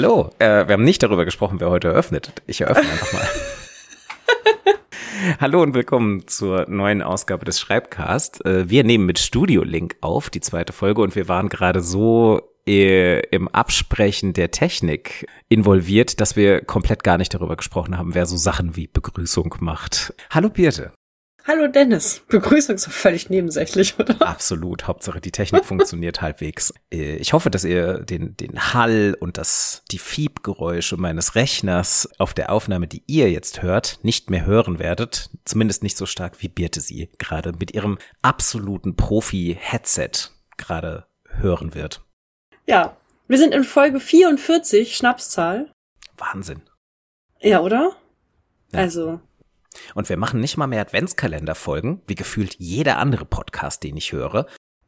Hallo, äh, wir haben nicht darüber gesprochen, wer heute eröffnet. Ich eröffne einfach mal. Hallo und willkommen zur neuen Ausgabe des Schreibcast. Äh, wir nehmen mit Studio Link auf, die zweite Folge, und wir waren gerade so äh, im Absprechen der Technik involviert, dass wir komplett gar nicht darüber gesprochen haben, wer so Sachen wie Begrüßung macht. Hallo Birte. Hallo Dennis. Begrüßung ist völlig nebensächlich, oder? Absolut. Hauptsache die Technik funktioniert halbwegs. Äh, ich hoffe, dass ihr den, den Hall und das, die Fiebgeräusche meines Rechners auf der Aufnahme, die ihr jetzt hört, nicht mehr hören werdet. Zumindest nicht so stark wie Birte sie gerade mit ihrem absoluten Profi-Headset gerade hören wird. Ja. Wir sind in Folge 44, Schnapszahl. Wahnsinn. Ja, oder? Ja. Also, Und wir machen nicht mal mehr Adventskalenderfolgen, wie gefühlt jeder andere Podcast, den ich höre.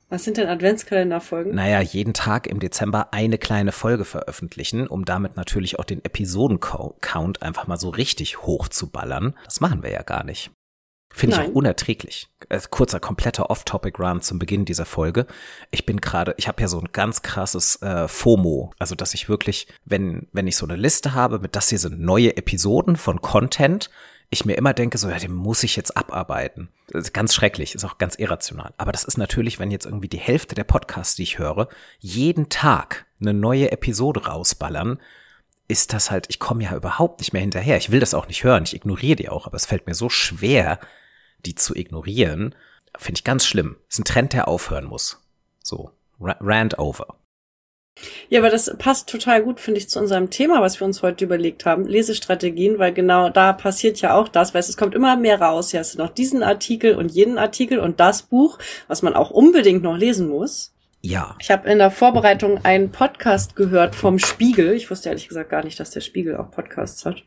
was sind denn Adventskalenderfolgen? Naja, jeden Tag im Dezember eine kleine Folge veröffentlichen, um damit natürlich auch den Episoden-Count einfach mal so richtig hoch zu ballern. Das machen wir ja gar nicht. Finde ich auch unerträglich. Äh, kurzer, kompletter Off-Topic-Run zum Beginn dieser Folge. Ich bin gerade, ich habe ja so ein ganz krasses äh, FOMO. Also, dass ich wirklich, wenn, wenn ich so eine Liste habe, mit das hier sind neue Episoden von Content, ich mir immer denke, so, ja, den muss ich jetzt abarbeiten. Das ist ganz schrecklich, ist auch ganz irrational. Aber das ist natürlich, wenn jetzt irgendwie die Hälfte der Podcasts, die ich höre, jeden Tag eine neue Episode rausballern, ist das halt, ich komme ja überhaupt nicht mehr hinterher. Ich will das auch nicht hören, ich ignoriere die auch, aber es fällt mir so schwer, die zu ignorieren. Finde ich ganz schlimm. Ist ein Trend, der aufhören muss. So, Ra- Rant over. Ja, aber das passt total gut, finde ich, zu unserem Thema, was wir uns heute überlegt haben, Lesestrategien, weil genau da passiert ja auch das, weil es kommt immer mehr raus. Ja, es sind noch diesen Artikel und jenen Artikel und das Buch, was man auch unbedingt noch lesen muss. Ja, Ich habe in der Vorbereitung einen Podcast gehört vom Spiegel. Ich wusste ehrlich gesagt gar nicht, dass der Spiegel auch Podcasts hat.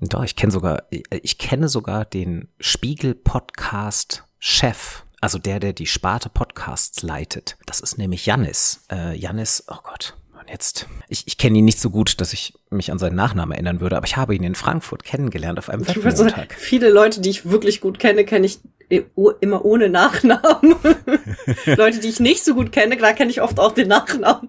Doch, ich kenne sogar, ich kenne sogar den Spiegel-Podcast-Chef, also der, der die Sparte Podcasts leitet. Das ist nämlich Jannis. Äh, Jannis, oh Gott, und jetzt, ich, ich kenne ihn nicht so gut, dass ich mich an seinen Nachnamen erinnern würde, aber ich habe ihn in Frankfurt kennengelernt auf einem Webmontag. viele Leute, die ich wirklich gut kenne, kenne ich immer ohne Nachnamen. Leute, die ich nicht so gut kenne, da kenne ich oft auch den Nachnamen.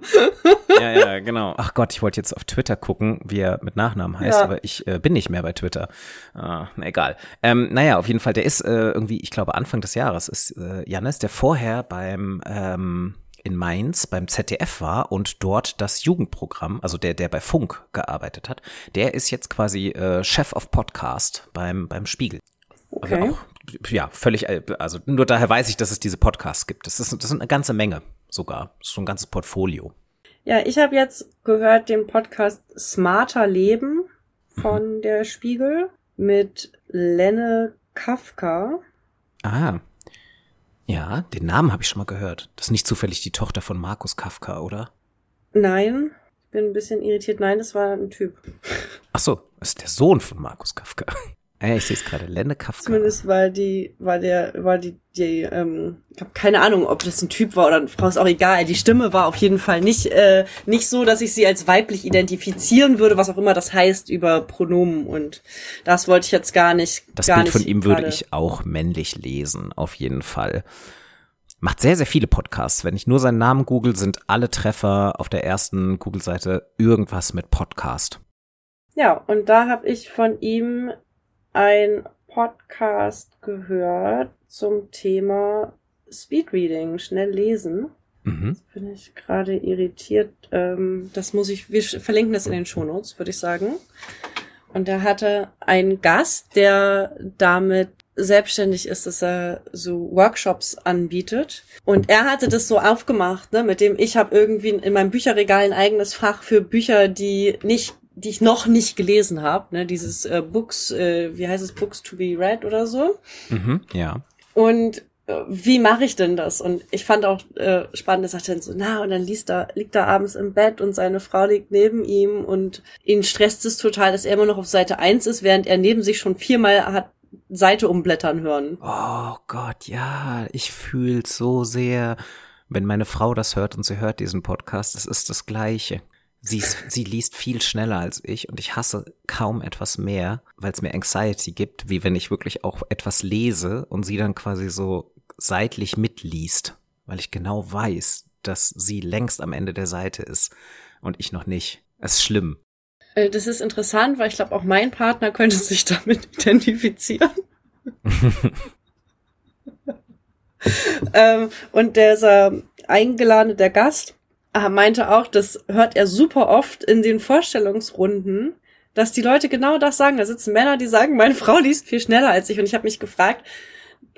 Ja, ja, genau. Ach Gott, ich wollte jetzt auf Twitter gucken, wie er mit Nachnamen heißt, Ja. aber ich äh, bin nicht mehr bei Twitter. Ah, na egal. Ähm, naja, auf jeden Fall, der ist äh, irgendwie, ich glaube Anfang des Jahres ist äh, Jannis, der vorher beim ähm, in Mainz beim ZDF war und dort das Jugendprogramm, also der, der bei Funk gearbeitet hat, der ist jetzt quasi äh, Chef of Podcast beim, beim Spiegel. Okay. Also auch, ja, völlig, äh, also nur daher weiß ich, dass es diese Podcasts gibt. Das ist, das sind eine ganze Menge sogar. Das ist so ein ganzes Portfolio. Ja, ich habe jetzt gehört den Podcast Smarter Leben von der Spiegel mit Lenne Kafka. Ah. Ja, den Namen habe ich schon mal gehört. Das ist nicht zufällig die Tochter von Markus Kafka, oder? Nein, ich bin ein bisschen irritiert. Nein, das war ein Typ. Ach so, das ist der Sohn von Markus Kafka. Ja, ich sehe es gerade. Lenne Kafka. Zumindest war die, war der, war die, die, ähm, ich habe keine Ahnung, ob das ein Typ war oder eine Frau, ist auch egal. Die Stimme war auf jeden Fall nicht, äh, nicht so, dass ich sie als weiblich identifizieren würde, was auch immer das heißt über Pronomen und das wollte ich jetzt gar nicht, Das gar Bild nicht von ihm würde ich auch männlich lesen, auf jeden Fall. Macht sehr, sehr viele Podcasts. Wenn ich nur seinen Namen google, sind alle Treffer auf der ersten Google-Seite irgendwas mit Podcast. Ja, und da habe ich von ihm ein Podcast gehört zum Thema Speedreading, schnell lesen. Mhm. Bin ich gerade irritiert. Ähm, das muss ich, wir verlinken das in den Shownotes, würde ich sagen. Und er hatte einen Gast, der damit selbstständig ist, dass er so Workshops anbietet. Und er hatte das so aufgemacht, ne, mit dem ich habe irgendwie in meinem Bücherregal ein eigenes Fach für Bücher, die nicht die ich noch nicht gelesen habe, ne, dieses äh, Books, äh, wie heißt es, Books to be read oder so. Mhm. Ja. Und äh, wie mache ich denn das? Und ich fand auch äh, spannend, er sagte dann so, na, und dann liest er, liegt er abends im Bett und seine Frau liegt neben ihm und ihn stresst es total, dass er immer noch auf Seite 1 ist, während er neben sich schon viermal hat Seite umblättern hören. Oh Gott, ja, ich fühl so sehr, wenn meine Frau das hört und sie hört diesen Podcast, es ist das Gleiche. Sie, ist, sie liest viel schneller als ich und ich hasse kaum etwas mehr, weil es mir Anxiety gibt, wie wenn ich wirklich auch etwas lese und sie dann quasi so seitlich mitliest, weil ich genau weiß, dass sie längst am Ende der Seite ist und ich noch nicht. Es ist schlimm. Äh, das ist interessant, weil ich glaube, auch mein Partner könnte sich damit identifizieren. ähm, und dieser eingeladene, der Gast, äh, meinte auch, das hört er super oft in den Vorstellungsrunden, dass die Leute genau das sagen. Da sitzen Männer, die sagen, meine Frau liest viel schneller als ich. Und ich habe mich gefragt,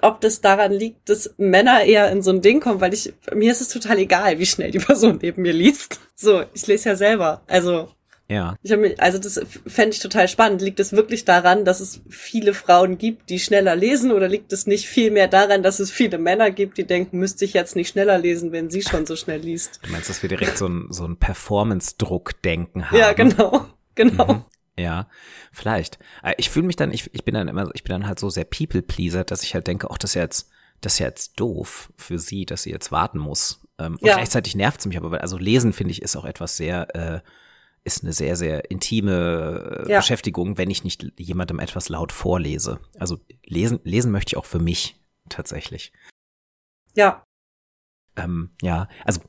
ob das daran liegt, dass Männer eher in so ein Ding kommen, weil ich, mir ist es total egal, wie schnell die Person neben mir liest. So, ich lese ja selber. Also. Ja. Ich mich, also das fände ich total spannend. Liegt es wirklich daran, dass es viele Frauen gibt, die schneller lesen, oder liegt es nicht viel mehr daran, dass es viele Männer gibt, die denken, müsste ich jetzt nicht schneller lesen, wenn sie schon so schnell liest? Du meinst, dass wir direkt so ein, so ein Performance-Druck-Denken haben? Ja, genau. Genau. Mhm. Ja, vielleicht. Äh, ich fühle mich dann, ich, ich bin dann immer, ich bin dann halt so sehr People-Pleaser, dass ich halt denke, ach, das ist ja jetzt, das ist ja jetzt doof für sie, dass sie jetzt warten muss. Ähm, und ja. gleichzeitig nervt es mich aber, weil, also lesen finde ich ist auch etwas sehr, äh, ist eine sehr, sehr intime äh, ja. Beschäftigung, wenn ich nicht jemandem etwas laut vorlese. Also lesen, lesen möchte ich auch für mich tatsächlich. Ja. Ähm, ja, also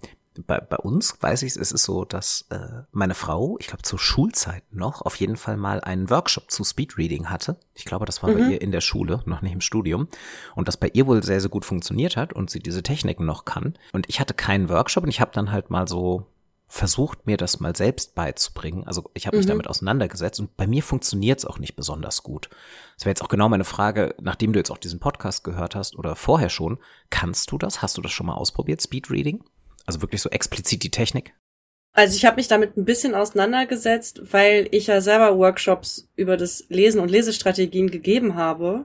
bei, bei uns weiß ich, es ist so, dass äh, meine Frau, ich glaube zur Schulzeit noch, auf jeden Fall mal einen Workshop zu Speedreading hatte. Ich glaube, das war mhm. bei ihr in der Schule, noch nicht im Studium. Und das bei ihr wohl sehr, sehr gut funktioniert hat und sie diese Techniken noch kann. Und ich hatte keinen Workshop und ich habe dann halt mal so versucht, mir das mal selbst beizubringen. Also ich habe mich mhm. damit auseinandergesetzt und bei mir funktioniert es auch nicht besonders gut. Das wäre jetzt auch genau meine Frage, nachdem du jetzt auch diesen Podcast gehört hast oder vorher schon, kannst du das? Hast du das schon mal ausprobiert, Speedreading? Also wirklich so explizit die Technik? Also ich habe mich damit ein bisschen auseinandergesetzt, weil ich ja selber Workshops über das Lesen und Lesestrategien gegeben habe.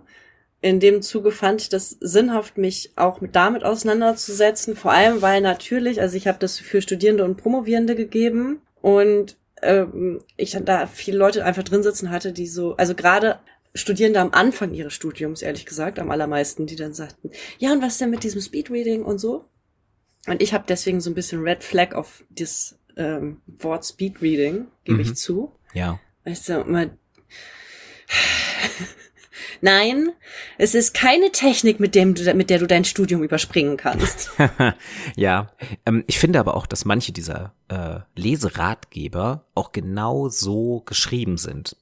In dem Zuge fand ich das sinnhaft, mich auch mit damit auseinanderzusetzen. Vor allem, weil natürlich, also ich habe das für Studierende und Promovierende gegeben und ähm, ich dann da viele Leute einfach drin sitzen hatte, die so, also gerade Studierende am Anfang ihres Studiums, ehrlich gesagt, am allermeisten, die dann sagten, ja, und was denn mit diesem Speedreading und so? Und ich habe deswegen so ein bisschen Red Flag auf das ähm, Wort Speedreading, gebe mhm. ich zu. Ja. Weißt du, mal Nein, es ist keine Technik, mit, dem du, mit der du dein Studium überspringen kannst. ja, ähm, ich finde aber auch, dass manche dieser äh, Leseratgeber auch genau so geschrieben sind.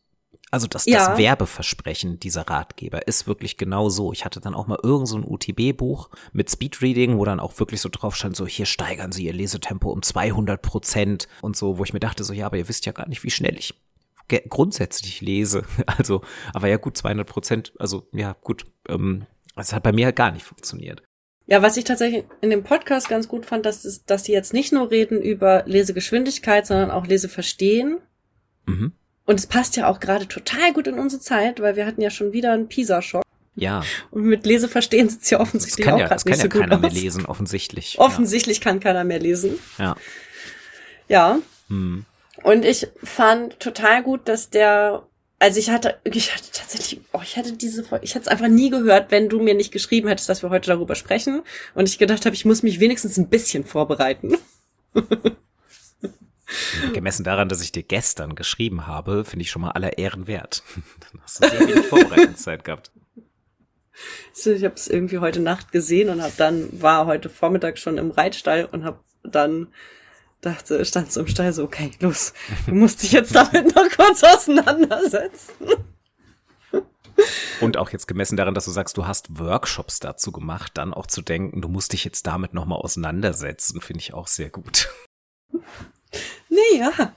Also das, ja. das Werbeversprechen dieser Ratgeber ist wirklich genau so. Ich hatte dann auch mal irgend so ein UTB-Buch mit Speedreading, wo dann auch wirklich so drauf stand, so hier steigern Sie Ihr Lesetempo um 200 Prozent und so, wo ich mir dachte so, ja, aber ihr wisst ja gar nicht, wie schnell ich grundsätzlich lese. Also, aber ja gut, 200 Prozent, also ja gut, ähm, das hat bei mir halt gar nicht funktioniert. Ja, was ich tatsächlich in dem Podcast ganz gut fand, dass, ist, dass die jetzt nicht nur reden über Lesegeschwindigkeit, sondern auch Leseverstehen. Mhm. Und es passt ja auch gerade total gut in unsere Zeit, weil wir hatten ja schon wieder einen Pisa-Schock. Ja. Und mit Leseverstehen sitzt ja offensichtlich auch ja, gerade nicht so gut keiner aus. mehr lesen, offensichtlich. Offensichtlich ja. kann keiner mehr lesen. Ja. Ja. Hm. Und ich fand total gut, dass der, also ich hatte, ich hatte tatsächlich, oh, ich hatte diese, ich hätte es einfach nie gehört, wenn du mir nicht geschrieben hättest, dass wir heute darüber sprechen. Und ich gedacht habe, ich muss mich wenigstens ein bisschen vorbereiten. Gemessen daran, dass ich dir gestern geschrieben habe, finde ich schon mal aller Ehren wert. Dann hast du sehr wenig Vorbereitungszeit gehabt. Ich habe es irgendwie heute Nacht gesehen und habe dann war heute Vormittag schon im Reitstall und habe dann dachte, stand so im Stall so, okay, los, du musst dich jetzt damit noch kurz auseinandersetzen. Und auch jetzt gemessen daran, dass du sagst, du hast Workshops dazu gemacht, dann auch zu denken, du musst dich jetzt damit nochmal auseinandersetzen, finde ich auch sehr gut. Nee, ja.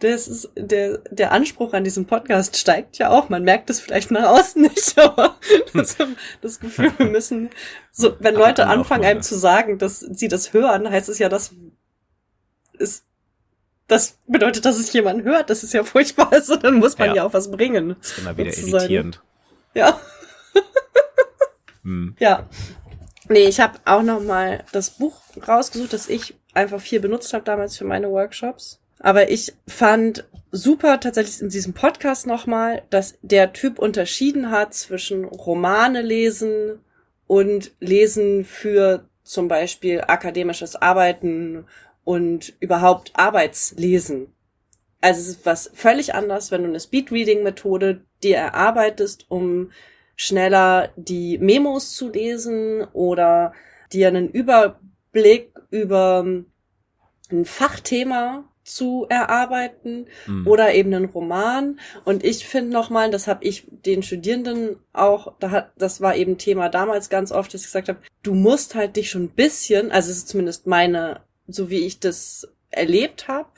Das ist, der, der Anspruch an diesem Podcast steigt ja auch. Man merkt es vielleicht nach außen nicht, aber das, das Gefühl, wir müssen, so, wenn Leute anfangen, einem zu sagen, dass sie das hören, heißt es ja, dass es, das bedeutet, dass es jemand hört. Das ist ja furchtbar. Also dann muss man ja, ja auch was bringen. Das ist immer wieder sozusagen. irritierend. Ja. hm. Ja. Nee, ich habe auch noch mal das Buch rausgesucht, das ich einfach viel benutzt habe damals für meine Workshops. Aber ich fand super tatsächlich in diesem Podcast nochmal, dass der Typ unterschieden hat zwischen Romane lesen und lesen für zum Beispiel akademisches Arbeiten und überhaupt Arbeitslesen. Also es ist was völlig anders, wenn du eine Speedreading-Methode dir erarbeitest, um schneller die Memos zu lesen oder dir einen Überblick über ein Fachthema zu erarbeiten mhm. oder eben einen Roman. Und ich finde nochmal, das habe ich den Studierenden auch, da hat, das war eben Thema damals ganz oft, dass ich gesagt habe, du musst halt dich schon ein bisschen, also es ist zumindest meine, so wie ich das erlebt habe,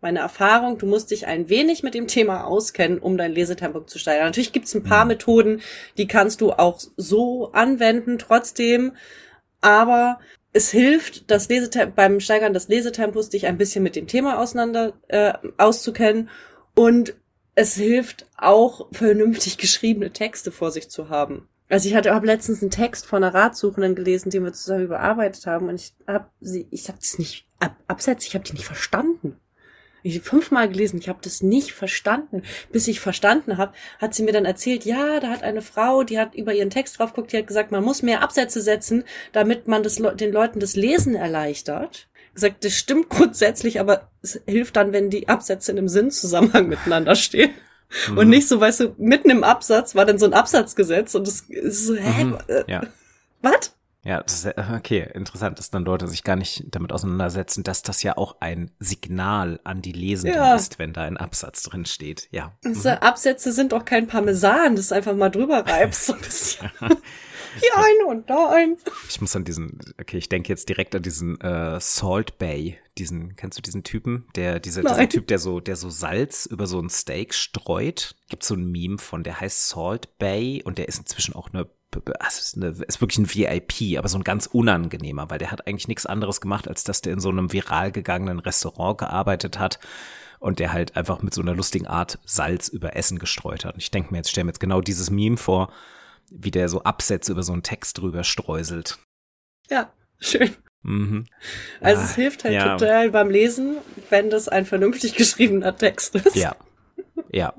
meine Erfahrung, du musst dich ein wenig mit dem Thema auskennen, um dein Lesetempo zu steigern. Natürlich gibt es ein paar mhm. Methoden, die kannst du auch so anwenden, trotzdem, aber es hilft, das Lesetem beim Steigern des Lesetempos dich ein bisschen mit dem Thema auseinander äh, auszukennen und es hilft auch vernünftig geschriebene Texte vor sich zu haben. Also ich hatte hab letztens einen Text von einer Ratsuchenden gelesen, den wir zusammen überarbeitet haben und ich habe sie ich habe das nicht ab, absetzt, ich habe die nicht verstanden ich fünfmal gelesen, ich habe das nicht verstanden. Bis ich verstanden habe, hat sie mir dann erzählt, ja, da hat eine Frau, die hat über ihren Text drauf geguckt, die hat gesagt, man muss mehr Absätze setzen, damit man das, den Leuten das Lesen erleichtert. Gesagt, das stimmt grundsätzlich, aber es hilft dann, wenn die Absätze in einem Sinnzusammenhang miteinander stehen. Mhm. Und nicht so, weißt du, mitten im Absatz war dann so ein Absatzgesetz und das ist so, hä? Mhm. Ja. Was? Ja, ist, okay, interessant, dass dann Leute sich gar nicht damit auseinandersetzen, dass das ja auch ein Signal an die Lesenden ja. ist, wenn da ein Absatz drin steht. Ja. Also mhm. Absätze sind doch kein Parmesan, das einfach mal drüber reibst so ein bisschen. Hier ein und da ein. Ich muss an diesen, okay, ich denke jetzt direkt an diesen äh, Salt Bay, diesen, kennst du diesen Typen, der, dieser, dieser Typ, der so, der so Salz über so ein Steak streut. Gibt so ein Meme von, der heißt Salt Bay und der ist inzwischen auch eine also ist, eine, ist wirklich ein VIP, aber so ein ganz unangenehmer, weil der hat eigentlich nichts anderes gemacht, als dass der in so einem viral gegangenen Restaurant gearbeitet hat und der halt einfach mit so einer lustigen Art Salz über Essen gestreut hat. Und ich denke mir jetzt, stell mir jetzt genau dieses Meme vor, wie der so Absätze über so einen Text drüber streuselt. Ja, schön. Mhm. Also ah, es hilft halt ja. total beim Lesen, wenn das ein vernünftig geschriebener Text ist. Ja. Ja,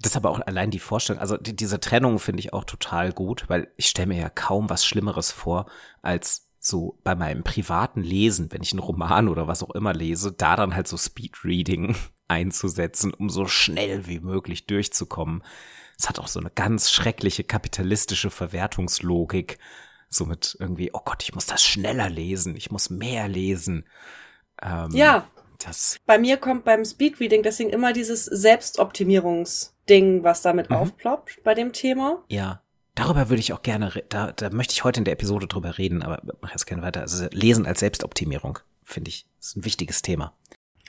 das ist aber auch allein die Vorstellung, also die, diese Trennung finde ich auch total gut, weil ich stelle mir ja kaum was Schlimmeres vor, als so bei meinem privaten Lesen, wenn ich einen Roman oder was auch immer lese, da dann halt so Speedreading einzusetzen, um so schnell wie möglich durchzukommen. Es hat auch so eine ganz schreckliche kapitalistische Verwertungslogik. So mit irgendwie, oh Gott, ich muss das schneller lesen, ich muss mehr lesen. Ähm, ja, das. Bei mir kommt beim Speedreading deswegen immer dieses Selbstoptimierungsding, was damit mhm. aufploppt bei dem Thema. Ja. Darüber würde ich auch gerne, da, da möchte ich heute in der Episode drüber reden, aber mach jetzt gerne weiter. Also Lesen als Selbstoptimierung, finde ich, ist ein wichtiges Thema.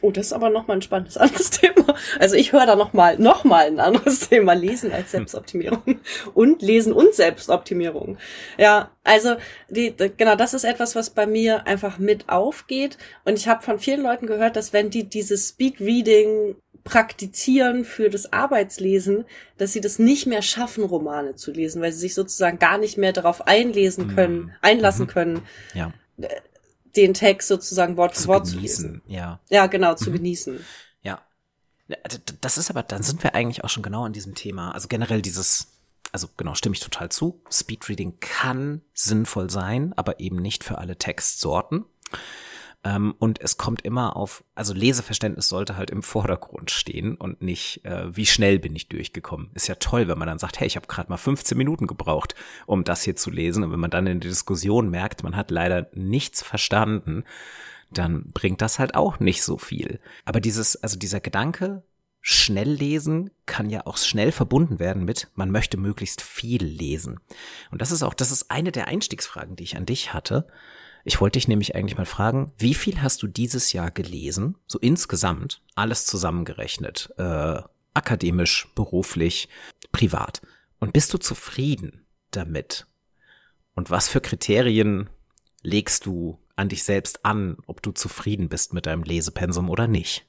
Oh, das ist aber nochmal ein spannendes anderes Thema. Also ich höre da nochmal noch mal ein anderes Thema. Lesen als Selbstoptimierung. Und Lesen und Selbstoptimierung. Ja, also die, genau, das ist etwas, was bei mir einfach mit aufgeht. Und ich habe von vielen Leuten gehört, dass wenn die dieses Speedreading praktizieren für das Arbeitslesen, dass sie das nicht mehr schaffen, Romane zu lesen, weil sie sich sozusagen gar nicht mehr darauf einlesen können, mhm. einlassen mhm. können. Ja den Text sozusagen Wort für Wort genießen, zu lesen. Ja. Ja, genau, zu mhm. genießen. Ja. Das ist aber, dann sind wir eigentlich auch schon genau an diesem Thema. Also generell dieses, also genau, stimme ich total zu. Speedreading kann sinnvoll sein, aber eben nicht für alle Textsorten. Ähm, und es kommt immer auf, also Leseverständnis sollte halt im Vordergrund stehen und nicht, äh, wie schnell bin ich durchgekommen. Ist ja toll, wenn man dann sagt, hey, ich habe gerade mal 15 Minuten gebraucht, um das hier zu lesen. Und wenn man dann in der Diskussion merkt, man hat leider nichts verstanden, dann bringt das halt auch nicht so viel. Aber dieses, also dieser Gedanke, schnell lesen kann ja auch schnell verbunden werden mit, man möchte möglichst viel lesen. Und das ist auch, das ist eine der Einstiegsfragen, die ich an dich hatte. Ich wollte dich nämlich eigentlich mal fragen, wie viel hast du dieses Jahr gelesen? So insgesamt, alles zusammengerechnet, äh, akademisch, beruflich, privat. Und bist du zufrieden damit? Und was für Kriterien legst du an dich selbst an, ob du zufrieden bist mit deinem Lesepensum oder nicht?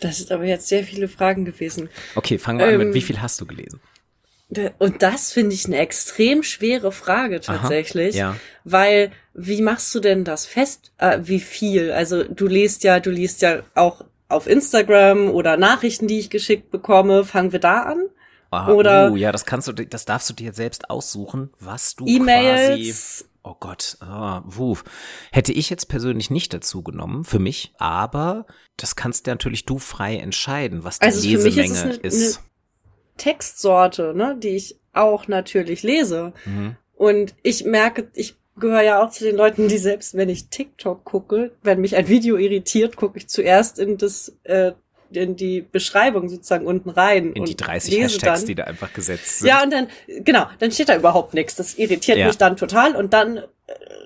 Das ist aber jetzt sehr viele Fragen gewesen. Okay, fangen wir ähm, an mit, ähm, wie viel hast du gelesen? Und das finde ich eine extrem schwere Frage tatsächlich, Aha, ja. weil wie machst du denn das fest? Äh, wie viel? Also du liest ja, du liest ja auch auf Instagram oder Nachrichten, die ich geschickt bekomme. Fangen wir da an? Aha, oder uh, ja, das kannst du, das darfst du dir selbst aussuchen, was du E-Mails. Oh Gott, oh, wuh. hätte ich jetzt persönlich nicht dazu genommen für mich, aber das kannst ja natürlich du frei entscheiden, was die also Lesemenge ist. Eine, ist. Eine Textsorte, ne, die ich auch natürlich lese. Mhm. Und ich merke, ich gehöre ja auch zu den Leuten, die selbst, wenn ich TikTok gucke, wenn mich ein Video irritiert, gucke ich zuerst in das äh, in die Beschreibung sozusagen unten rein. In die 30 Hashtags, dann. die da einfach gesetzt sind. Ja, und dann, genau, dann steht da überhaupt nichts. Das irritiert ja. mich dann total. Und dann äh,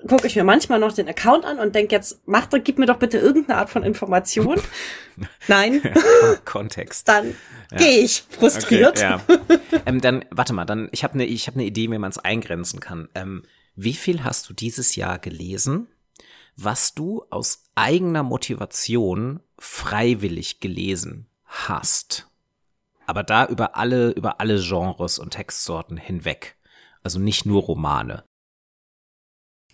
gucke ich mir manchmal noch den Account an und denke jetzt, mach doch, gib mir doch bitte irgendeine Art von Information. Nein. Kontext. dann ja. gehe ich frustriert. Okay, ja. ähm, dann, warte mal, dann, ich habe eine ich hab ne Idee, wie man es eingrenzen kann. Ähm, wie viel hast du dieses Jahr gelesen, was du aus eigener Motivation freiwillig gelesen hast? Aber da über alle, über alle Genres und Textsorten hinweg. Also nicht nur Romane.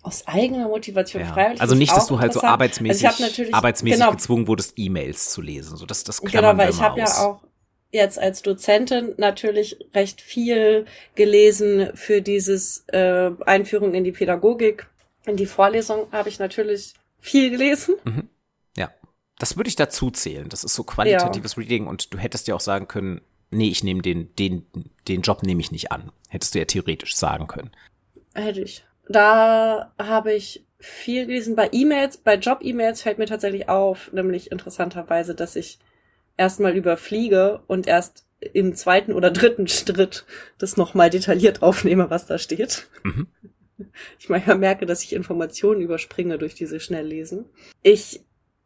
Aus eigener Motivation ja. freiwillig. Also nicht, dass du halt so arbeitsmäßig, also arbeitsmäßig genau, gezwungen wurdest, E-Mails zu lesen. So, das, das Genau, weil ich habe ja auch jetzt als Dozentin natürlich recht viel gelesen für dieses äh, Einführung in die Pädagogik. In die Vorlesung habe ich natürlich viel gelesen. Mhm. Das würde ich dazu zählen. Das ist so qualitatives ja. Reading und du hättest ja auch sagen können, nee, ich nehme den, den, den Job nehme ich nicht an. Hättest du ja theoretisch sagen können. Hätte ich. Da habe ich viel gelesen. Bei E-Mails, bei Job-E-Mails fällt mir tatsächlich auf, nämlich interessanterweise, dass ich erstmal überfliege und erst im zweiten oder dritten Schritt das nochmal detailliert aufnehme, was da steht. Mhm. Ich manchmal merke, dass ich Informationen überspringe durch diese Schnelllesen. Ich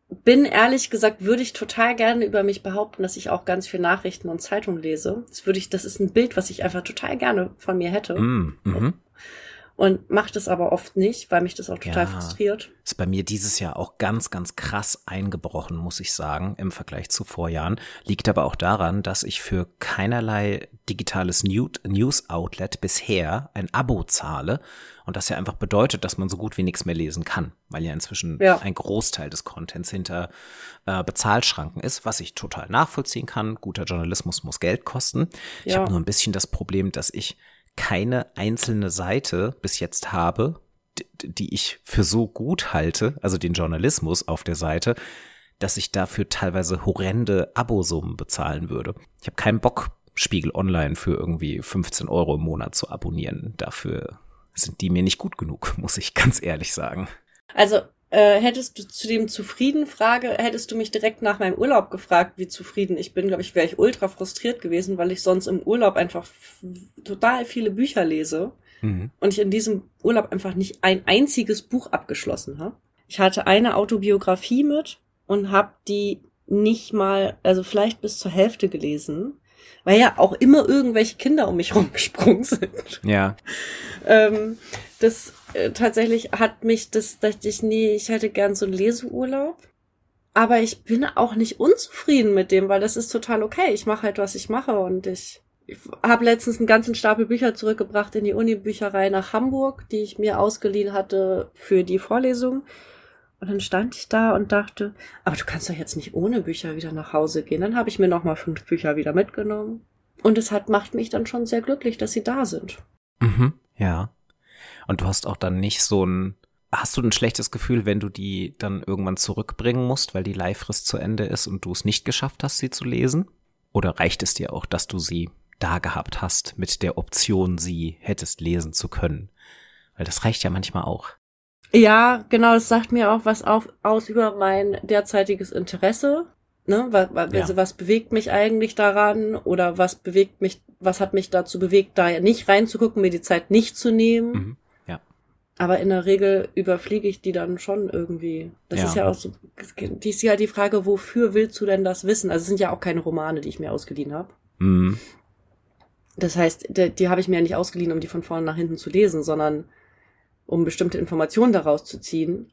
bin ehrlich gesagt, würde ich total gerne über mich behaupten, dass ich auch ganz viel Nachrichten und Zeitungen lese. Das würde ich, das ist ein Bild, was ich einfach total gerne von mir hätte. Mm, mhm und macht es aber oft nicht, weil mich das auch total ja, frustriert. Ist bei mir dieses Jahr auch ganz, ganz krass eingebrochen, muss ich sagen, im Vergleich zu Vorjahren. Liegt aber auch daran, dass ich für keinerlei digitales News-Outlet bisher ein Abo zahle und das ja einfach bedeutet, dass man so gut wie nichts mehr lesen kann, weil ja inzwischen ja. ein Großteil des Contents hinter äh, Bezahlschranken ist, was ich total nachvollziehen kann. Guter Journalismus muss Geld kosten. Ich ja. habe nur ein bisschen das Problem, dass ich keine einzelne Seite bis jetzt habe, die ich für so gut halte, also den Journalismus auf der Seite, dass ich dafür teilweise horrende Abosummen bezahlen würde. Ich habe keinen Bock, Spiegel Online für irgendwie 15 Euro im Monat zu abonnieren. Dafür sind die mir nicht gut genug, muss ich ganz ehrlich sagen. Also äh, hättest du zu dem zufrieden Frage, hättest du mich direkt nach meinem Urlaub gefragt, wie zufrieden ich bin, glaube ich, wäre ich ultra frustriert gewesen, weil ich sonst im Urlaub einfach total viele Bücher lese mhm. und ich in diesem Urlaub einfach nicht ein einziges Buch abgeschlossen habe. Ich hatte eine Autobiografie mit und habe die nicht mal, also vielleicht bis zur Hälfte gelesen, weil ja auch immer irgendwelche Kinder um mich rumgesprungen sind. Ja. ähm, das äh, tatsächlich hat mich das, dachte ich, nee, ich hätte gern so einen Leseurlaub. Aber ich bin auch nicht unzufrieden mit dem, weil das ist total okay. Ich mache halt, was ich mache und ich, ich habe letztens einen ganzen Stapel Bücher zurückgebracht in die Uni-Bücherei nach Hamburg, die ich mir ausgeliehen hatte für die Vorlesung. Und dann stand ich da und dachte, aber du kannst doch jetzt nicht ohne Bücher wieder nach Hause gehen. Dann habe ich mir nochmal fünf Bücher wieder mitgenommen. Und es hat, macht mich dann schon sehr glücklich, dass sie da sind. Mhm, ja. Und du hast auch dann nicht so ein, hast du ein schlechtes Gefühl, wenn du die dann irgendwann zurückbringen musst, weil die Leihfrist zu Ende ist und du es nicht geschafft hast, sie zu lesen? Oder reicht es dir auch, dass du sie da gehabt hast mit der Option, sie hättest lesen zu können? Weil das reicht ja manchmal auch. Ja, genau, das sagt mir auch was auf, aus über mein derzeitiges Interesse. Ne? Was, also ja. was bewegt mich eigentlich daran oder was bewegt mich, was hat mich dazu bewegt, da nicht reinzugucken, mir die Zeit nicht zu nehmen. Mhm. Aber in der Regel überfliege ich die dann schon irgendwie. Das ja. ist ja auch so, die ist ja die Frage, wofür willst du denn das wissen? Also es sind ja auch keine Romane, die ich mir ausgeliehen habe. Mhm. Das heißt, die, die habe ich mir ja nicht ausgeliehen, um die von vorne nach hinten zu lesen, sondern um bestimmte Informationen daraus zu ziehen.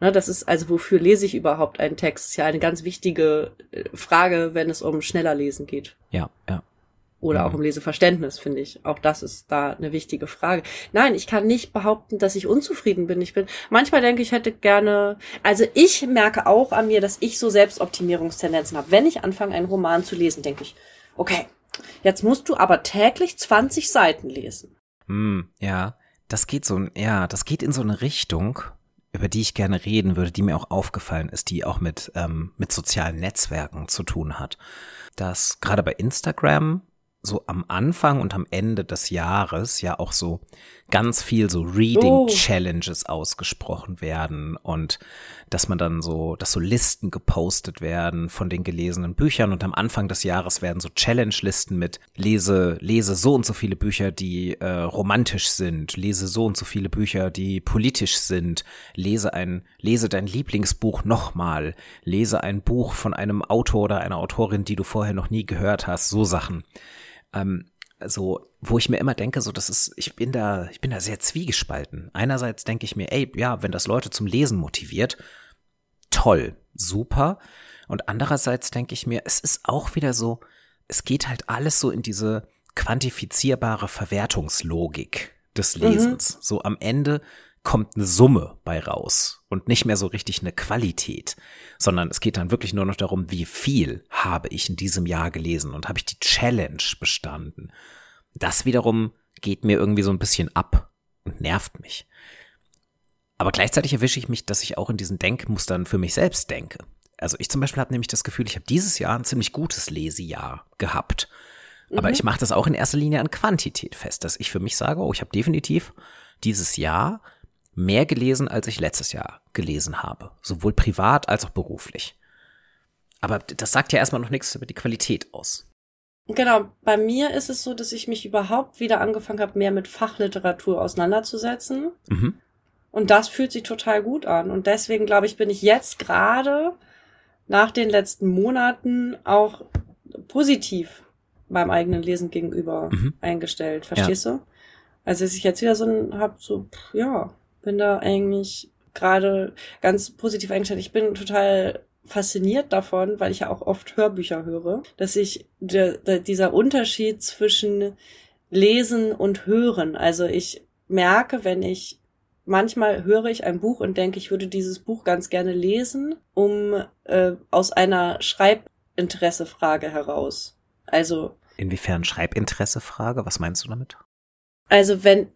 Ne, das ist also, wofür lese ich überhaupt einen Text? Das ist ja eine ganz wichtige äh, Frage, wenn es um schneller lesen geht. Ja, ja oder mhm. auch im Leseverständnis, finde ich. Auch das ist da eine wichtige Frage. Nein, ich kann nicht behaupten, dass ich unzufrieden bin. Ich bin, manchmal denke ich, hätte gerne, also ich merke auch an mir, dass ich so Selbstoptimierungstendenzen habe. Wenn ich anfange, einen Roman zu lesen, denke ich, okay, jetzt musst du aber täglich 20 Seiten lesen. Mm, ja, das geht so, ja, das geht in so eine Richtung, über die ich gerne reden würde, die mir auch aufgefallen ist, die auch mit, ähm, mit sozialen Netzwerken zu tun hat. Dass gerade bei Instagram so am Anfang und am Ende des Jahres ja auch so ganz viel so Reading oh. Challenges ausgesprochen werden und dass man dann so, dass so Listen gepostet werden von den gelesenen Büchern und am Anfang des Jahres werden so Challenge-Listen mit lese, lese so und so viele Bücher, die äh, romantisch sind, lese so und so viele Bücher, die politisch sind, lese ein, lese dein Lieblingsbuch nochmal, lese ein Buch von einem Autor oder einer Autorin, die du vorher noch nie gehört hast, so Sachen. Ähm, so, wo ich mir immer denke, so, das ist, ich bin da, ich bin da sehr zwiegespalten. Einerseits denke ich mir, ey, ja, wenn das Leute zum Lesen motiviert, toll, super. Und andererseits denke ich mir, es ist auch wieder so, es geht halt alles so in diese quantifizierbare Verwertungslogik des mhm. Lesens. Mhm. So am Ende kommt eine Summe bei raus und nicht mehr so richtig eine Qualität, sondern es geht dann wirklich nur noch darum, wie viel habe ich in diesem Jahr gelesen und habe ich die Challenge bestanden. Das wiederum geht mir irgendwie so ein bisschen ab und nervt mich. Aber gleichzeitig erwische ich mich, dass ich auch in diesen Denkmustern für mich selbst denke. Also ich zum Beispiel habe nämlich das Gefühl, ich habe dieses Jahr ein ziemlich gutes Lesejahr gehabt. Aber mhm. ich mache das auch in erster Linie an Quantität fest, dass ich für mich sage, oh, ich habe definitiv dieses Jahr mehr gelesen, als ich letztes Jahr gelesen habe. Sowohl privat als auch beruflich. Aber das sagt ja erstmal noch nichts über die Qualität aus. Genau, bei mir ist es so, dass ich mich überhaupt wieder angefangen habe, mehr mit Fachliteratur auseinanderzusetzen. Mhm. Und das fühlt sich total gut an. Und deswegen glaube ich, bin ich jetzt gerade nach den letzten Monaten auch positiv beim eigenen Lesen gegenüber mhm. eingestellt. Verstehst ja. du? Also, dass ich jetzt wieder so ein, hab so, ja, bin da eigentlich gerade ganz positiv eingestellt. Ich bin total fasziniert davon, weil ich ja auch oft Hörbücher höre, dass ich de, de, dieser Unterschied zwischen Lesen und Hören, also ich merke, wenn ich manchmal höre ich ein Buch und denke, ich würde dieses Buch ganz gerne lesen, um äh, aus einer Schreibinteressefrage heraus. Also inwiefern Schreibinteressefrage? Was meinst du damit? Also wenn,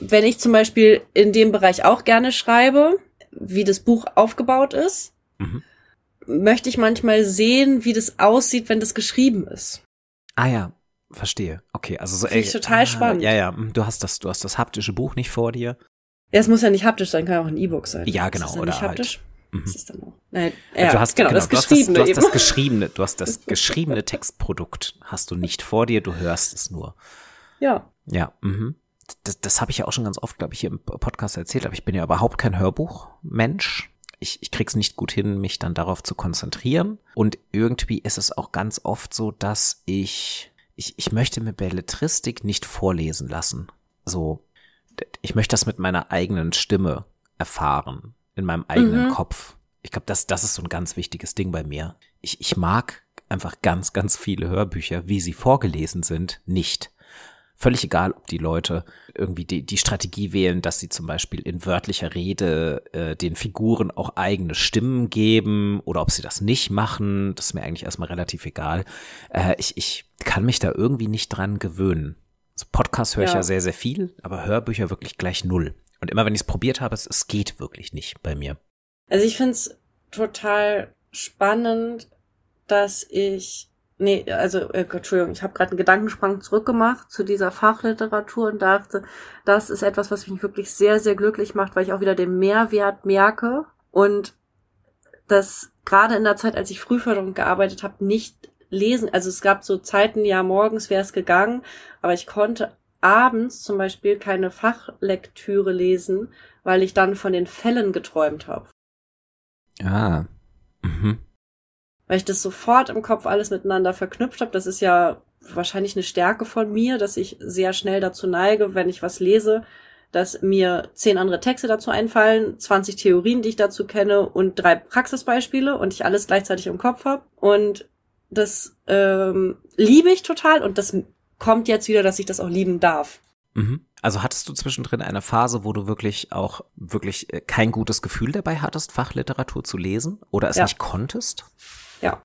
wenn ich zum Beispiel in dem Bereich auch gerne schreibe, wie das Buch aufgebaut ist, mhm. möchte ich manchmal sehen, wie das aussieht, wenn das geschrieben ist. Ah ja, verstehe. Okay, also so. Finde ich total ah, spannend. Ja, ja, hm, du hast das, du hast das haptische Buch nicht vor dir. Ja, es muss ja nicht haptisch sein, kann auch ein E-Book sein. Ja, genau. Ist das oder nicht haptisch? Halt. Mhm. Das ist dann auch. Nein, ja, du hast genau, genau das geschriebene. Du hast das, du hast das geschriebene, du hast das geschriebene Textprodukt hast du nicht vor dir, du hörst es nur. Ja. Ja, mhm. Das, das habe ich ja auch schon ganz oft, glaube ich, hier im Podcast erzählt, aber ich bin ja überhaupt kein Hörbuchmensch. Ich, ich krieg's nicht gut hin, mich dann darauf zu konzentrieren. Und irgendwie ist es auch ganz oft so, dass ich, ich, ich möchte mir Belletristik nicht vorlesen lassen. So, ich möchte das mit meiner eigenen Stimme erfahren, in meinem eigenen mhm. Kopf. Ich glaube, das, das ist so ein ganz wichtiges Ding bei mir. Ich, ich mag einfach ganz, ganz viele Hörbücher, wie sie vorgelesen sind, nicht. Völlig egal, ob die Leute irgendwie die, die Strategie wählen, dass sie zum Beispiel in wörtlicher Rede äh, den Figuren auch eigene Stimmen geben oder ob sie das nicht machen. Das ist mir eigentlich erstmal relativ egal. Äh, ich, ich kann mich da irgendwie nicht dran gewöhnen. Also Podcast höre ich ja. ja sehr, sehr viel, aber Hörbücher wirklich gleich null. Und immer wenn ich es probiert habe, es, es geht wirklich nicht bei mir. Also ich finde es total spannend, dass ich Nee, also äh, Entschuldigung, ich habe gerade einen Gedankensprung zurückgemacht zu dieser Fachliteratur und dachte, das ist etwas, was mich wirklich sehr, sehr glücklich macht, weil ich auch wieder den Mehrwert merke und das gerade in der Zeit, als ich Frühförderung gearbeitet habe, nicht lesen. Also es gab so Zeiten, ja, morgens wäre es gegangen, aber ich konnte abends zum Beispiel keine Fachlektüre lesen, weil ich dann von den Fällen geträumt habe. Ah. Mhm weil ich das sofort im Kopf alles miteinander verknüpft habe. Das ist ja wahrscheinlich eine Stärke von mir, dass ich sehr schnell dazu neige, wenn ich was lese, dass mir zehn andere Texte dazu einfallen, 20 Theorien, die ich dazu kenne und drei Praxisbeispiele und ich alles gleichzeitig im Kopf habe. Und das ähm, liebe ich total und das kommt jetzt wieder, dass ich das auch lieben darf. Mhm. Also hattest du zwischendrin eine Phase, wo du wirklich auch wirklich äh, kein gutes Gefühl dabei hattest, Fachliteratur zu lesen oder es ja. nicht konntest? Ja.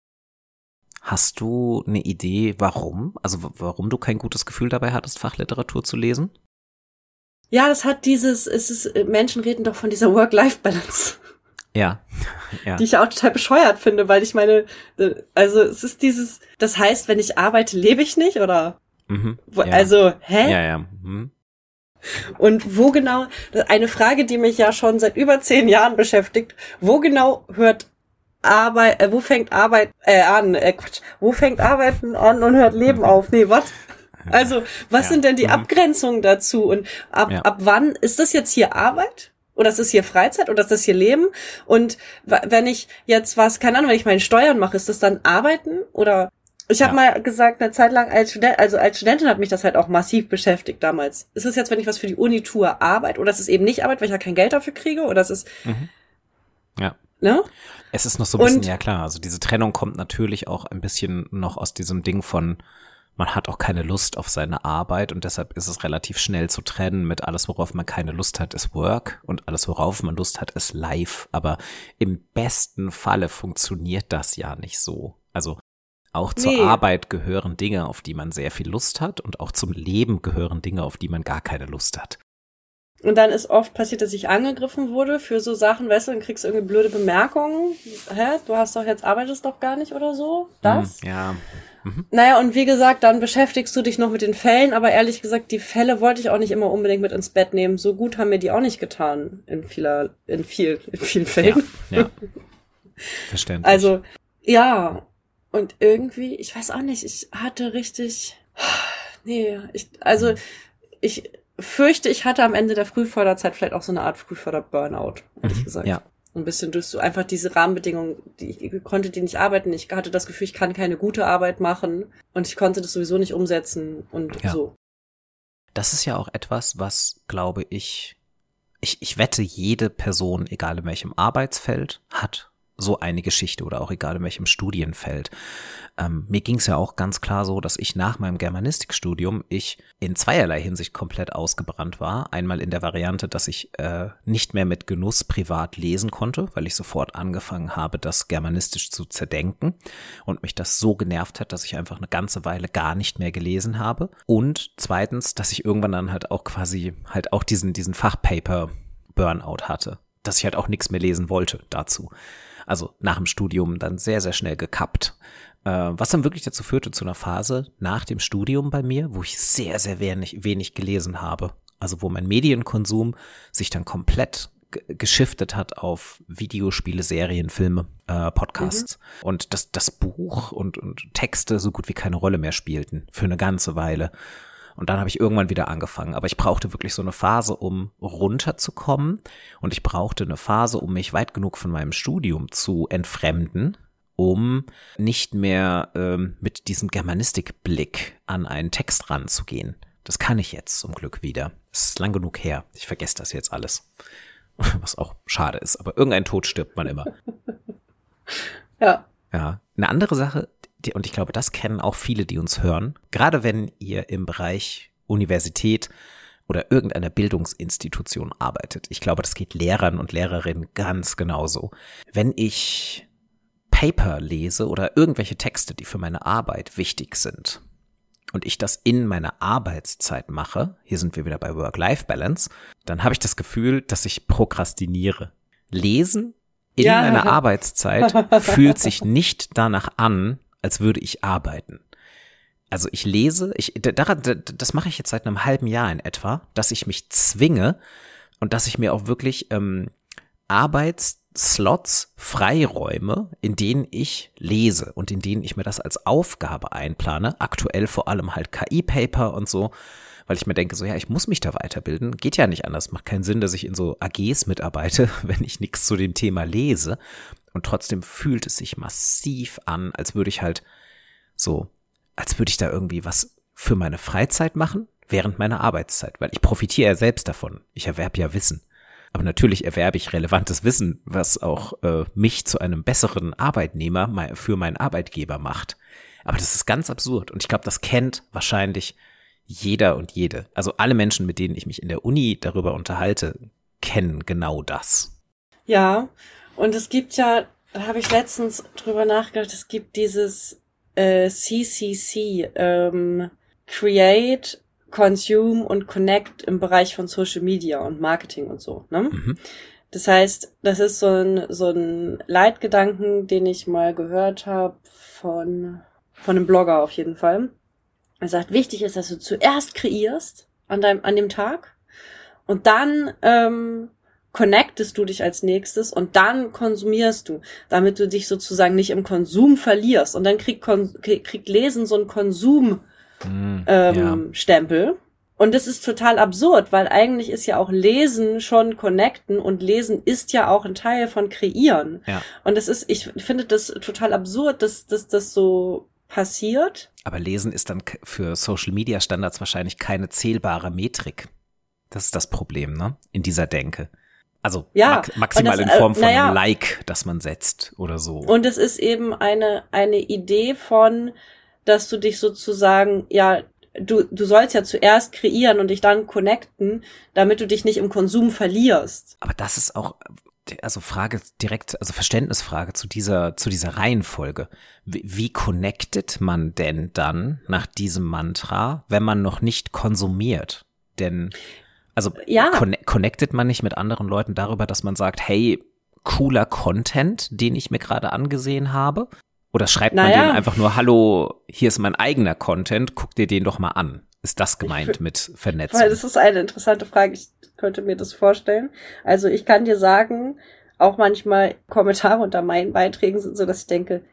Hast du eine Idee, warum? Also warum du kein gutes Gefühl dabei hattest, Fachliteratur zu lesen? Ja, das hat dieses, es ist, äh, Menschen reden doch von dieser Work-Life-Balance. Ja. ja. Die ich auch total bescheuert finde, weil ich meine, äh, also es ist dieses, das heißt, wenn ich arbeite, lebe ich nicht, oder? Mhm. Ja. Also, hä? Ja, ja. Mhm. Und wo genau, eine Frage, die mich ja schon seit über zehn Jahren beschäftigt, wo genau hört Arbeit, äh, wo fängt Arbeit äh, an, äh, Quatsch, wo fängt Arbeiten an und hört Leben auf? Nee, was? Also, was Ja. sind denn die Mhm. Abgrenzungen dazu? Und ab, Ja. ab wann ist das jetzt hier Arbeit? Oder ist das hier Freizeit? Oder ist das hier Leben? Und wenn ich jetzt was, keine Ahnung, wenn ich meine Steuern mache, ist das dann Arbeiten? Oder ich habe Ja. mal gesagt, eine Zeit lang als Student, also als Studentin hat mich das halt auch massiv beschäftigt damals. Ist es jetzt, wenn ich was für die Uni tue, Arbeit? Oder ist es eben nicht Arbeit, weil ich ja kein Geld dafür kriege? Oder ist es, Mhm. Ja. Ne? Es ist noch so ein bisschen, Und- ja klar, also diese Trennung kommt natürlich auch ein bisschen noch aus diesem Ding von, man hat auch keine Lust auf seine Arbeit und deshalb ist es relativ schnell zu trennen mit alles, worauf man keine Lust hat, ist Work und alles, worauf man Lust hat, ist Life. Aber im besten Falle funktioniert das ja nicht so. Also auch zur Nee. Arbeit gehören Dinge, auf die man sehr viel Lust hat und auch zum Leben gehören Dinge, auf die man gar keine Lust hat. Und dann ist oft passiert, dass ich angegriffen wurde für so Sachen, weißt du, dann kriegst du irgendwie blöde Bemerkungen. Hä? Du hast doch jetzt, arbeitest doch gar nicht oder so? Das? Hm, ja. Naja, und wie gesagt, dann beschäftigst du dich noch mit den Fällen, aber ehrlich gesagt, die Fälle wollte ich auch nicht immer unbedingt mit ins Bett nehmen. So gut haben mir die auch nicht getan. In vieler, in viel, in vielen Ja, Fällen. ja. Verständlich. Also, ja. Und irgendwie, ich weiß auch nicht, ich hatte richtig, nee, ich, also, ich fürchte, ich hatte am Ende der Frühförderzeit vielleicht auch so eine Art Frühförder-Burnout, ehrlich Mhm, gesagt. ja. Ein bisschen durch so einfach diese Rahmenbedingungen, die ich konnte die nicht arbeiten. Ich hatte das Gefühl, ich kann keine gute Arbeit machen und ich konnte das sowieso nicht umsetzen und Ja. so. Das ist ja auch etwas, was, glaube ich, ich, ich wette, jede Person, egal in welchem Arbeitsfeld, hat so eine Geschichte oder auch egal in welchem Studienfeld. Ähm, mir ging es ja auch ganz klar so, dass ich nach meinem Germanistikstudium ich in zweierlei Hinsicht komplett ausgebrannt war. Einmal in der Variante, dass ich äh, nicht mehr mit Genuss privat lesen konnte, weil ich sofort angefangen habe, das germanistisch zu zerdenken und mich das so genervt hat, dass ich einfach eine ganze Weile gar nicht mehr gelesen habe. Und zweitens, dass ich irgendwann dann halt auch quasi halt auch diesen, diesen Fachpaper Burnout hatte, dass ich halt auch nichts mehr lesen wollte dazu. Also nach dem Studium dann sehr, sehr schnell gekappt. Äh, was dann wirklich dazu führte zu einer Phase nach dem Studium bei mir, wo ich sehr, sehr wenig, wenig gelesen habe. Also wo mein Medienkonsum sich dann komplett ge- geschiftet hat auf Videospiele, Serien, Filme, äh, Podcasts. Und das, das Buch und, und Texte so gut wie keine Rolle mehr spielten für eine ganze Weile. Und dann habe ich irgendwann wieder angefangen. Aber ich brauchte wirklich so eine Phase, um runterzukommen. Und ich brauchte eine Phase, um mich weit genug von meinem Studium zu entfremden, um nicht mehr ähm, mit diesem Germanistikblick an einen Text ranzugehen. Das kann ich jetzt zum Glück wieder. Es ist lang genug her. Ich vergesse das jetzt alles. Was auch schade ist. Aber irgendein Tod stirbt man immer. Ja. Ja, eine andere Sache, und ich glaube, das kennen auch viele, die uns hören, gerade wenn ihr im Bereich Universität oder irgendeiner Bildungsinstitution arbeitet. Ich glaube, das geht Lehrern und Lehrerinnen ganz genauso. Wenn ich Paper lese oder irgendwelche Texte, die für meine Arbeit wichtig sind, und ich das in meiner Arbeitszeit mache, hier sind wir wieder bei Work-Life-Balance, dann habe ich das Gefühl, dass ich prokrastiniere. Lesen in Ja. meiner Arbeitszeit fühlt sich nicht danach an, als würde ich arbeiten. Also ich lese, ich, daran, das mache ich jetzt seit einem halben Jahr in etwa, dass ich mich zwinge und dass ich mir auch wirklich ähm, Arbeitsslots freiräume, in denen ich lese und in denen ich mir das als Aufgabe einplane. Aktuell vor allem halt KI-Paper und so, weil ich mir denke, so ja, ich muss mich da weiterbilden. Geht ja nicht anders. Macht keinen Sinn, dass ich in so AGs mitarbeite, wenn ich nichts zu dem Thema lese. Und trotzdem fühlt es sich massiv an, als würde ich halt so, als würde ich da irgendwie was für meine Freizeit machen während meiner Arbeitszeit, weil ich profitiere ja selbst davon. Ich erwerbe ja Wissen. Aber natürlich erwerbe ich relevantes Wissen, was auch äh, mich zu einem besseren Arbeitnehmer für meinen Arbeitgeber macht. Aber das ist ganz absurd. Und ich glaube, das kennt wahrscheinlich jeder und jede. Also alle Menschen, mit denen ich mich in der Uni darüber unterhalte, kennen genau das. Ja, und es gibt ja, da habe ich letztens drüber nachgedacht, es gibt dieses äh, CCC, ähm, Create, Consume und Connect im Bereich von Social Media und Marketing und so. Ne? Mhm. Das heißt, das ist so ein, so ein Leitgedanken, den ich mal gehört habe von, von einem Blogger auf jeden Fall. Er sagt, wichtig ist, dass du zuerst kreierst an deinem, an dem Tag und dann ähm, connectest du dich als nächstes und dann konsumierst du, damit du dich sozusagen nicht im Konsum verlierst. Und dann kriegt, kriegt Lesen so einen Konsum mm, ähm, ja. Und das ist total absurd, weil eigentlich ist ja auch Lesen schon connecten und Lesen ist ja auch ein Teil von Kreieren. Ja. Und das ist, ich finde das total absurd, dass, dass das so passiert. Aber Lesen ist dann für Social Media Standards wahrscheinlich keine zählbare Metrik. Das ist das Problem, ne? In dieser Denke. Also ja, maximal das, in Form äh, von naja, Like, das man setzt oder so. Und es ist eben eine, eine Idee von, dass du dich sozusagen, ja, du, du sollst ja zuerst kreieren und dich dann connecten, damit du dich nicht im Konsum verlierst. Aber das ist auch, also Frage direkt, also Verständnisfrage zu dieser, zu dieser Reihenfolge. Wie, wie connectet man denn dann nach diesem Mantra, wenn man noch nicht konsumiert? Denn also ja. connectet man nicht mit anderen Leuten darüber, dass man sagt, hey, cooler Content, den ich mir gerade angesehen habe? Oder schreibt naja. man denen einfach nur, hallo, hier ist mein eigener Content, guck dir den doch mal an. Ist das gemeint mit Vernetzung? Weil das ist eine interessante Frage. Ich könnte mir das vorstellen. Also ich kann dir sagen, auch manchmal Kommentare unter meinen Beiträgen sind so, dass ich denke,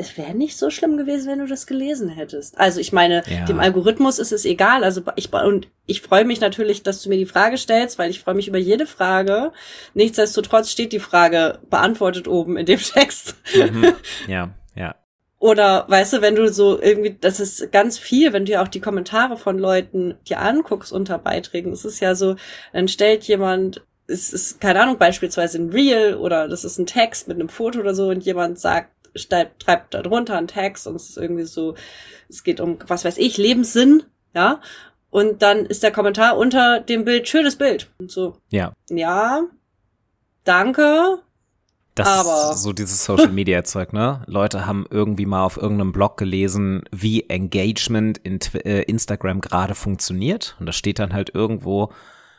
es wäre nicht so schlimm gewesen, wenn du das gelesen hättest. Also ich meine, ja. dem Algorithmus ist es egal. Also ich und ich freue mich natürlich, dass du mir die Frage stellst, weil ich freue mich über jede Frage. Nichtsdestotrotz steht die Frage beantwortet oben in dem Text. Mhm. Ja, ja. Oder weißt du, wenn du so irgendwie, das ist ganz viel, wenn du ja auch die Kommentare von Leuten dir anguckst unter Beiträgen. Es ist ja so, dann stellt jemand es ist, keine Ahnung, beispielsweise ein Reel oder das ist ein Text mit einem Foto oder so und jemand sagt, schreibt, schreibt da drunter einen Text und es ist irgendwie so, es geht um, was weiß ich, Lebenssinn, ja. Und dann ist der Kommentar unter dem Bild, schönes Bild. Und so. Ja. Ja. Danke. Das aber. ist so dieses Social Media Zeug, ne? Leute haben irgendwie mal auf irgendeinem Blog gelesen, wie Engagement in äh, Instagram gerade funktioniert. Und da steht dann halt irgendwo,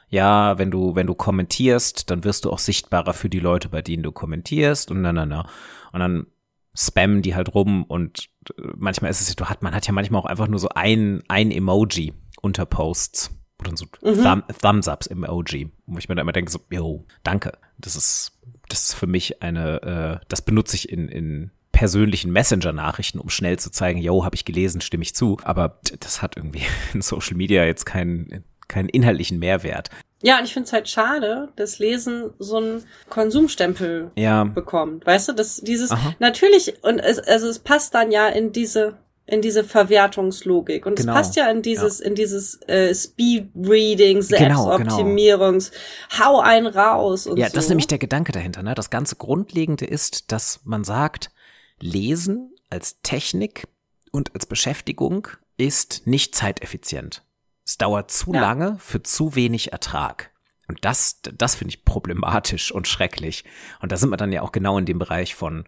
ja, wenn du, wenn du kommentierst, dann wirst du auch sichtbarer für die Leute, bei denen du kommentierst und na, na, na. Und dann spammen die halt rum und äh, manchmal ist es, du hat, man hat ja manchmal auch einfach nur so ein, ein Emoji unter Posts oder so mhm. Thumb, Thumbs-Ups Emoji, wo ich mir dann immer denke so, yo, danke. Das ist, das ist für mich eine, äh, das benutze ich in, in persönlichen Messenger-Nachrichten, um schnell zu zeigen, yo, habe ich gelesen, stimme ich zu. Aber das hat irgendwie in Social Media jetzt keinen, keinen inhaltlichen Mehrwert. Ja, und ich finde es halt schade, dass Lesen so einen Konsumstempel ja. bekommt. Weißt du, dass dieses Aha. natürlich und es, also es passt dann ja in diese in diese Verwertungslogik und genau. es passt ja in dieses ja. in dieses äh, Speed Reading Selbstoptimierungs genau, genau. hau einen raus und ja so. das ist nämlich der Gedanke dahinter ne das ganze Grundlegende ist dass man sagt Lesen als Technik und als Beschäftigung ist nicht zeiteffizient es dauert zu ja. lange für zu wenig Ertrag. Und das, das finde ich problematisch und schrecklich. Und da sind wir dann ja auch genau in dem Bereich von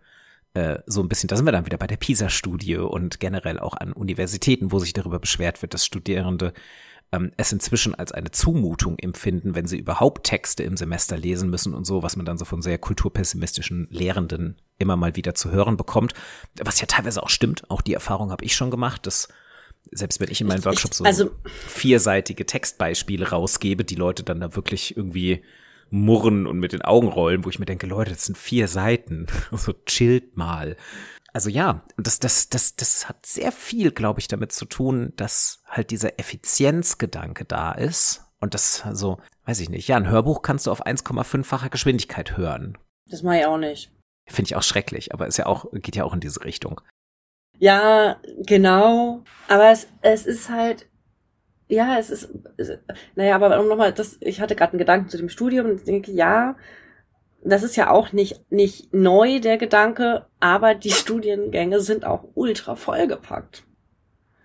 äh, so ein bisschen, da sind wir dann wieder bei der PISA-Studie und generell auch an Universitäten, wo sich darüber beschwert wird, dass Studierende ähm, es inzwischen als eine Zumutung empfinden, wenn sie überhaupt Texte im Semester lesen müssen und so, was man dann so von sehr kulturpessimistischen Lehrenden immer mal wieder zu hören bekommt. Was ja teilweise auch stimmt. Auch die Erfahrung habe ich schon gemacht, dass selbst wenn ich in meinen Workshops so also, vierseitige Textbeispiele rausgebe, die Leute dann da wirklich irgendwie murren und mit den Augen rollen, wo ich mir denke, Leute, das sind vier Seiten. So chillt mal. Also ja, das, das, das, das hat sehr viel, glaube ich, damit zu tun, dass halt dieser Effizienzgedanke da ist. Und das, also, weiß ich nicht. Ja, ein Hörbuch kannst du auf 1,5-facher Geschwindigkeit hören. Das mache ich auch nicht. Finde ich auch schrecklich, aber ist ja auch, geht ja auch in diese Richtung. Ja, genau. Aber es, es ist halt, ja, es ist, es, naja, aber um nochmal, das, ich hatte gerade einen Gedanken zu dem Studium und denke, ja, das ist ja auch nicht, nicht neu, der Gedanke, aber die Studiengänge sind auch ultra vollgepackt.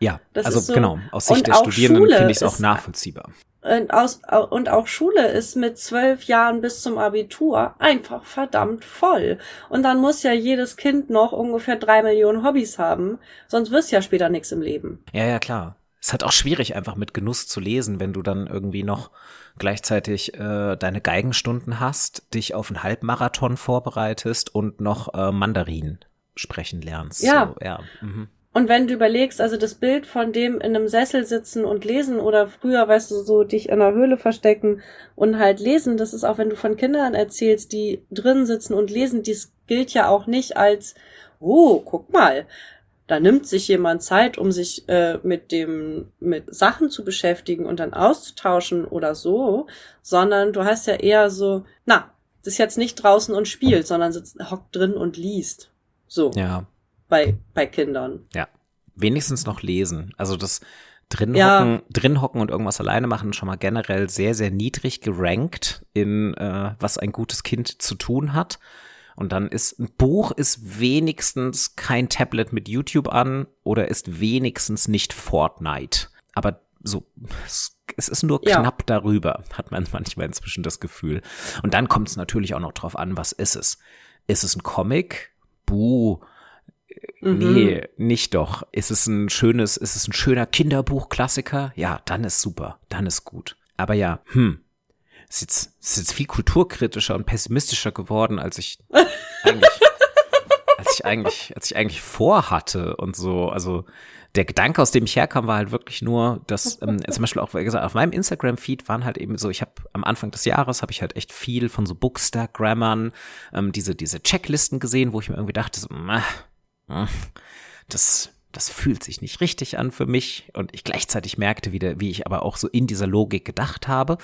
Ja, das also so, genau, aus Sicht der Studierenden finde ich es auch nachvollziehbar. Und, aus, und auch Schule ist mit zwölf Jahren bis zum Abitur einfach verdammt voll. Und dann muss ja jedes Kind noch ungefähr drei Millionen Hobbys haben, sonst wirst ja später nichts im Leben. Ja, ja, klar. Es ist halt auch schwierig, einfach mit Genuss zu lesen, wenn du dann irgendwie noch gleichzeitig äh, deine Geigenstunden hast, dich auf einen Halbmarathon vorbereitest und noch äh, Mandarin sprechen lernst. Ja. So, ja. Mhm. Und wenn du überlegst, also das Bild von dem in einem Sessel sitzen und lesen oder früher, weißt du, so dich in einer Höhle verstecken und halt lesen, das ist auch, wenn du von Kindern erzählst, die drin sitzen und lesen, dies gilt ja auch nicht als, oh, guck mal, da nimmt sich jemand Zeit, um sich äh, mit dem, mit Sachen zu beschäftigen und dann auszutauschen oder so, sondern du hast ja eher so, na, das ist jetzt nicht draußen und spielt, sondern sitzt, hockt drin und liest. So. Ja. Bei, bei Kindern. Ja. Wenigstens noch lesen. Also das drin Ja. hocken, drin hocken und irgendwas alleine machen schon mal generell sehr, sehr niedrig gerankt in, äh, was ein gutes Kind zu tun hat. Und dann ist ein Buch ist wenigstens kein Tablet mit YouTube an oder ist wenigstens nicht Fortnite. Aber so, es, es ist nur Ja. knapp darüber, hat man manchmal inzwischen das Gefühl. Und dann kommt es natürlich auch noch drauf an, was ist es? Ist es ein Comic? Buh. Mhm. Nee, nicht doch. Ist es ein schönes, ist es ein schöner Kinderbuchklassiker? Ja, dann ist super, dann ist gut. Aber ja, hm, ist jetzt, ist jetzt viel kulturkritischer und pessimistischer geworden, als ich eigentlich, als ich eigentlich, als ich eigentlich vorhatte und so. Also der Gedanke, aus dem ich herkam, war halt wirklich nur, dass ähm, zum Beispiel auch wie gesagt, auf meinem Instagram-Feed waren halt eben so, ich habe am Anfang des Jahres habe ich halt echt viel von so Bookstagrammern, ähm, diese diese Checklisten gesehen, wo ich mir irgendwie dachte, so, hm, das das fühlt sich nicht richtig an für mich und ich gleichzeitig merkte wieder, wie ich aber auch so in dieser Logik gedacht habe.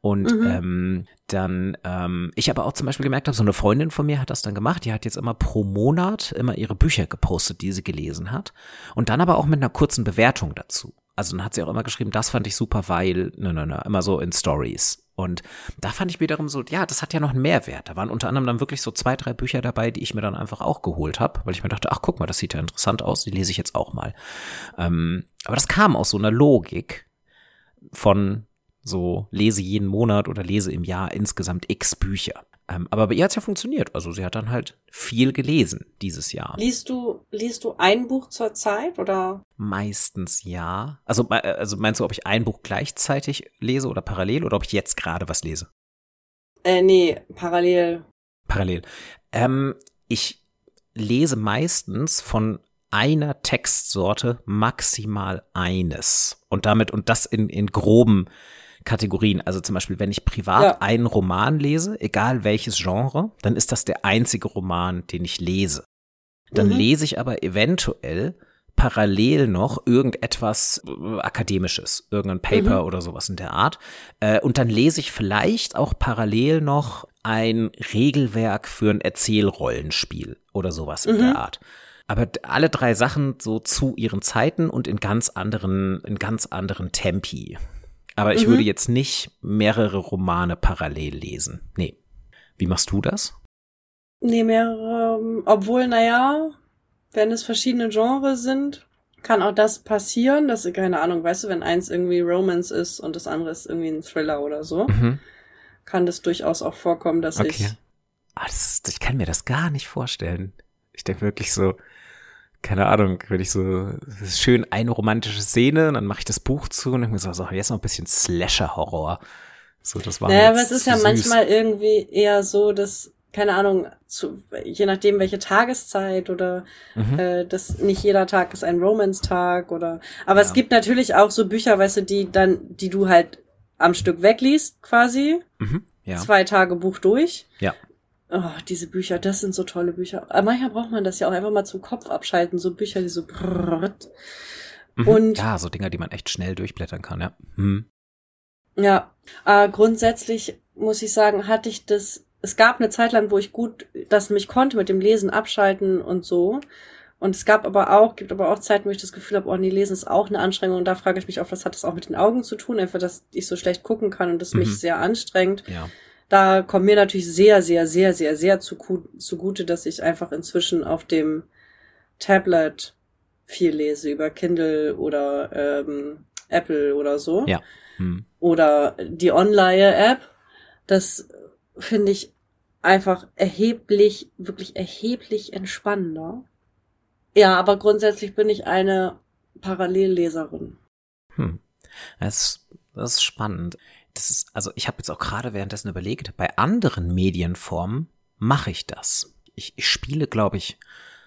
Und ähm, dann, ähm, ich aber auch zum Beispiel gemerkt habe, so eine Freundin von mir hat das dann gemacht, die hat jetzt immer pro Monat immer ihre Bücher gepostet, die sie gelesen hat. Und dann aber auch mit einer kurzen Bewertung dazu. Also dann hat sie auch immer geschrieben, das fand ich super, weil, ne, ne, ne, immer so in Stories. Und da fand ich wiederum so, ja, das hat ja noch einen Mehrwert. Da waren unter anderem dann wirklich so zwei, drei Bücher dabei, die ich mir dann einfach auch geholt habe, weil ich mir dachte, ach guck mal, das sieht ja interessant aus, die lese ich jetzt auch mal. Ähm, aber das kam aus so einer Logik von so lese jeden Monat oder lese im Jahr insgesamt x Bücher. Ähm, aber bei ihr hat's ja funktioniert. Also sie hat dann halt viel gelesen dieses Jahr. Liest du, liest du ein Buch zur Zeit oder? Meistens ja. Also, me- also meinst du, ob ich ein Buch gleichzeitig lese oder parallel oder ob ich jetzt gerade was lese? Äh, nee, parallel. Parallel. Ähm, ich lese meistens von einer Textsorte maximal eines. Und damit, und das in, in groben Kategorien. Also zum Beispiel, wenn ich privat Ja. einen Roman lese, egal welches Genre, dann ist das der einzige Roman, den ich lese. Dann Mhm. lese ich aber eventuell parallel noch irgendetwas äh, Akademisches, irgendein Paper oder sowas in der Art. Äh, und dann lese ich vielleicht auch parallel noch ein Regelwerk für ein Erzählrollenspiel oder sowas in der Art. Aber alle drei Sachen so zu ihren Zeiten und in ganz anderen, in ganz anderen Tempi. Aber ich würde jetzt nicht mehrere Romane parallel lesen. Nee. Wie machst du das? Nee, mehrere, obwohl, naja, wenn es verschiedene Genres sind, kann auch das passieren, dass, keine Ahnung, weißt du, wenn eins irgendwie Romance ist und das andere ist irgendwie ein Thriller oder so, Mhm. kann das durchaus auch vorkommen, dass Okay. ich, Ah, das ist, ich kann mir das gar nicht vorstellen. Ich denke wirklich so, keine Ahnung, wenn ich so, schön eine romantische Szene, dann mache ich das Buch zu und denke mir so, so, jetzt noch ein bisschen Slasher-Horror. So, das war naja, aber es ist ja süß. manchmal irgendwie eher so, dass, keine Ahnung, zu, je nachdem welche Tageszeit oder Mhm. äh, das nicht jeder Tag ist ein Romance-Tag oder aber es Ja. gibt natürlich auch so Bücher, weißt du, die dann, die du halt am Stück wegliest, quasi. Mhm. Ja. Zwei Tage Buch durch. Ja. Oh, diese Bücher, das sind so tolle Bücher. Aber manchmal braucht man das ja auch einfach mal zum Kopf abschalten, so Bücher, die so brrrt. Mhm. Und ja, so Dinger, die man echt schnell durchblättern kann, ja. Hm. Ja, äh, grundsätzlich muss ich sagen, hatte ich das, es gab eine Zeit lang, wo ich gut das mich konnte mit dem Lesen abschalten und so. Und es gab aber auch, gibt aber auch Zeiten, wo ich das Gefühl habe, oh nee, Lesen ist auch eine Anstrengung. Und da frage ich mich oft, was hat das auch mit den Augen zu tun? Einfach, dass ich so schlecht gucken kann und das Mhm. mich sehr anstrengt. Ja. Da kommt mir natürlich sehr, sehr, sehr, sehr, sehr zu, zugute, dass ich einfach inzwischen auf dem Tablet viel lese, über Kindle oder ähm, Apple oder so Ja. Hm. oder die Online-App. Das finde ich einfach erheblich, wirklich erheblich entspannender. Ja, aber grundsätzlich bin ich eine Parallelleserin. Hm. Das, das ist spannend. Das ist, also ich habe jetzt auch gerade währenddessen überlegt, bei anderen Medienformen mache ich das. Ich, ich spiele, glaube ich,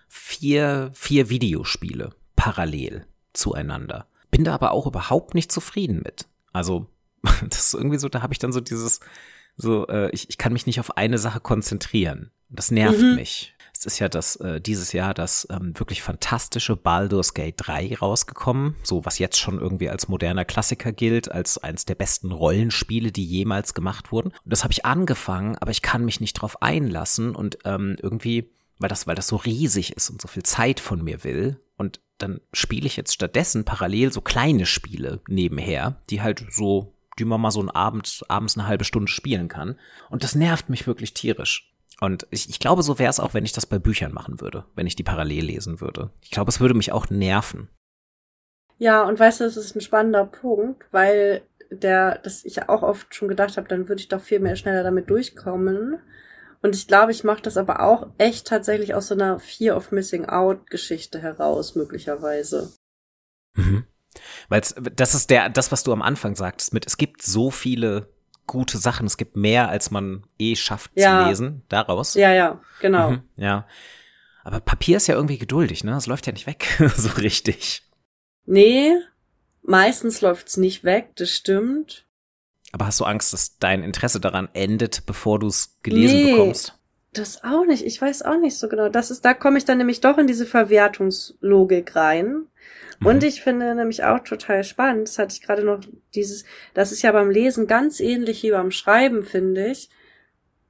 vier, vier Videospiele parallel zueinander. Bin da aber auch überhaupt nicht zufrieden mit. Also, das ist irgendwie so, da habe ich dann so dieses, so, äh, ich, ich kann mich nicht auf eine Sache konzentrieren. Das nervt mhm. mich. Es ist ja das äh, dieses Jahr das ähm, wirklich fantastische Baldur's Gate 3 rausgekommen, so was jetzt schon irgendwie als moderner Klassiker gilt, als eins der besten Rollenspiele, die jemals gemacht wurden. Und das habe ich angefangen, aber ich kann mich nicht drauf einlassen und ähm, irgendwie, weil das, weil das so riesig ist und so viel Zeit von mir will. Und dann spiele ich jetzt stattdessen parallel so kleine Spiele nebenher, die halt so die man mal so einen Abend, abends eine halbe Stunde spielen kann. Und das nervt mich wirklich tierisch. Und ich, ich glaube, so wäre es auch, wenn ich das bei Büchern machen würde, wenn ich die parallel lesen würde. Ich glaube, es würde mich auch nerven. Ja, und weißt du, das ist ein spannender Punkt, weil der, das ich auch oft schon gedacht habe, dann würde ich doch viel mehr schneller damit durchkommen. Und ich glaube, ich mache das aber auch echt tatsächlich aus so einer Fear of Missing Out Geschichte heraus, möglicherweise. Mhm. Weil das ist der, das, was du am Anfang sagtest, mit es gibt so viele gute Sachen. Es gibt mehr, als man eh schafft ja. zu lesen daraus. Ja, ja, genau. Mhm, ja. Aber Papier ist ja irgendwie geduldig, ne? Es läuft ja nicht weg, so richtig. Nee, meistens läuft's nicht weg, das stimmt. Aber hast du Angst, dass dein Interesse daran endet, bevor du es gelesen nee, bekommst? Das auch nicht. Ich weiß auch nicht so genau. Das ist, da komme ich dann nämlich doch in diese Verwertungslogik rein. Und mhm. ich finde nämlich auch total spannend, das hatte ich gerade noch dieses, das ist ja beim Lesen ganz ähnlich wie beim Schreiben, finde ich,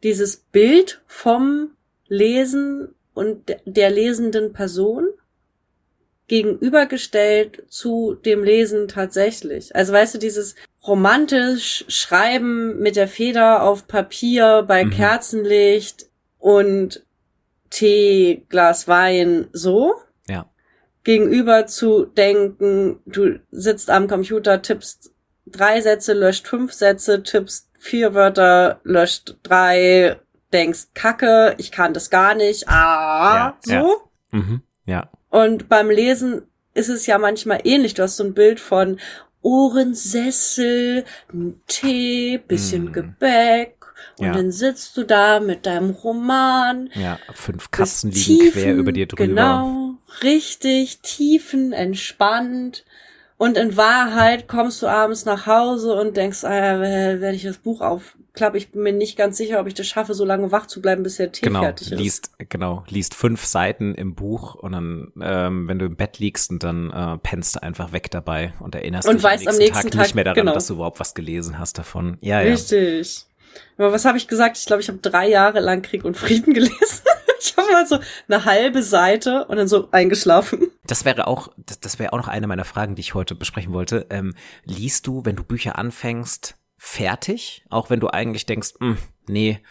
dieses Bild vom Lesen und der lesenden Person gegenübergestellt zu dem Lesen tatsächlich. Also weißt du, dieses romantisch Schreiben mit der Feder auf Papier bei mhm. Kerzenlicht und Tee, Glas Wein, so gegenüber zu denken, du sitzt am Computer, tippst drei Sätze, löscht fünf Sätze, tippst vier Wörter, löscht drei, denkst, Kacke, ich kann das gar nicht, ah, ja, so. Ja. Mhm, ja. Und beim Lesen ist es ja manchmal ähnlich. Du hast so ein Bild von Ohrensessel, Tee, bisschen mm. Gebäck, und ja. dann sitzt du da mit deinem Roman. Ja, fünf Katzen liegen tiefen, quer über dir drüber. Genau, richtig, tiefen, entspannt. Und in Wahrheit kommst du abends nach Hause und denkst, ah, ja, wenn ich das Buch aufklappe, ich bin mir nicht ganz sicher, ob ich das schaffe, so lange wach zu bleiben, bis der Tee genau, fertig ist. Liest, genau, liest fünf Seiten im Buch und dann, ähm, wenn du im Bett liegst und dann äh, pennst du einfach weg dabei und erinnerst und dich weißt am nächsten, am nächsten Tag, Tag, nicht mehr daran, genau. dass du überhaupt was gelesen hast davon. Ja, ja. Richtig. Aber was habe ich gesagt? Ich glaube, ich habe drei Jahre lang Krieg und Frieden gelesen. ich habe mal so eine halbe Seite und dann so eingeschlafen. Das wäre auch, das, das wäre auch noch eine meiner Fragen, die ich heute besprechen wollte. Ähm, liest du, wenn du Bücher anfängst, fertig? Auch wenn du eigentlich denkst, hm, nee,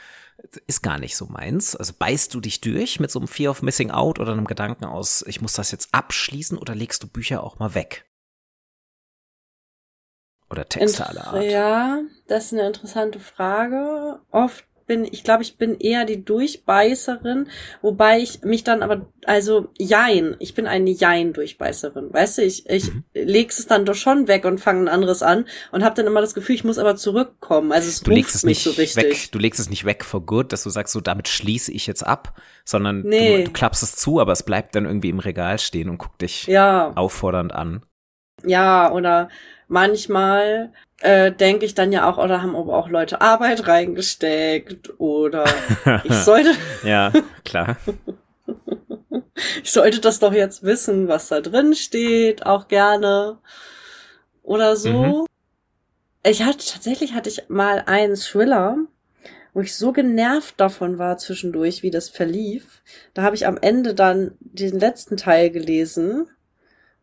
ist gar nicht so meins. Also beißt du dich durch mit so einem Fear of Missing Out oder einem Gedanken aus, ich muss das jetzt abschließen oder legst du Bücher auch mal weg? Oder Texte aller Art? Ja, das ist eine interessante Frage. Oft bin, ich glaube, ich bin eher die Durchbeißerin, wobei ich mich dann aber, also Jein, ich bin eine Jein-Durchbeißerin. Weißt du, ich, ich mhm. leg's es dann doch schon weg und fange ein anderes an und habe dann immer das Gefühl, ich muss aber zurückkommen. Also es du legst es nicht so richtig. Weg, du legst es nicht weg for good, dass du sagst, so damit schließe ich jetzt ab, sondern nee. du, du klappst es zu, aber es bleibt dann irgendwie im Regal stehen und guckt dich ja. auffordernd an. Ja, oder manchmal äh, denke ich dann ja auch, oder haben aber auch Leute Arbeit reingesteckt oder ich sollte. ja, klar. ich sollte das doch jetzt wissen, was da drin steht, auch gerne. Oder so. Mhm. Ich hatte, tatsächlich hatte ich mal einen Thriller, wo ich so genervt davon war zwischendurch, wie das verlief. Da habe ich am Ende dann den letzten Teil gelesen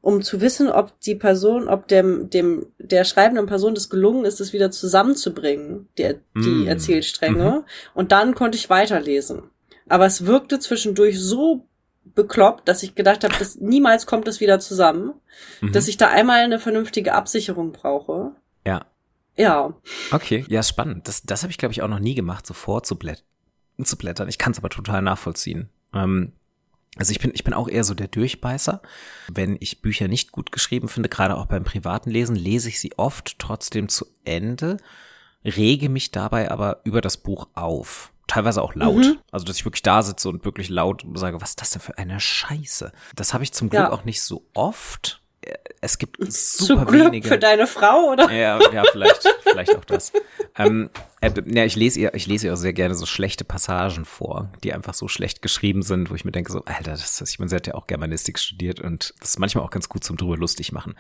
um zu wissen, ob die Person, ob dem, dem, der schreibenden Person das gelungen ist, es wieder zusammenzubringen, der, die mm. Erzählstränge. Mhm. Und dann konnte ich weiterlesen. Aber es wirkte zwischendurch so bekloppt, dass ich gedacht habe, dass niemals kommt es wieder zusammen, mhm. dass ich da einmal eine vernünftige Absicherung brauche. Ja. Ja. Okay, ja, spannend. Das, das habe ich, glaube ich, auch noch nie gemacht, so vorzublättern. Zu blättern. Ich kann es aber total nachvollziehen. Ähm, also ich bin, ich bin auch eher so der Durchbeißer. Wenn ich Bücher nicht gut geschrieben finde, gerade auch beim privaten Lesen, lese ich sie oft trotzdem zu Ende, rege mich dabei aber über das Buch auf. Teilweise auch laut. Mhm. Also, dass ich wirklich da sitze und wirklich laut sage, was ist das denn für eine Scheiße? Das habe ich zum Glück ja. auch nicht so oft. Es gibt super Glück wenige. Für deine Frau, oder? Ja, ja, vielleicht, vielleicht auch das. Ähm, äh, ja, ich lese ihr, ich lese ihr auch sehr gerne so schlechte Passagen vor, die einfach so schlecht geschrieben sind, wo ich mir denke, so, Alter, das ist, ich meine, sie hat ja auch Germanistik studiert und das ist manchmal auch ganz gut zum drüber lustig machen.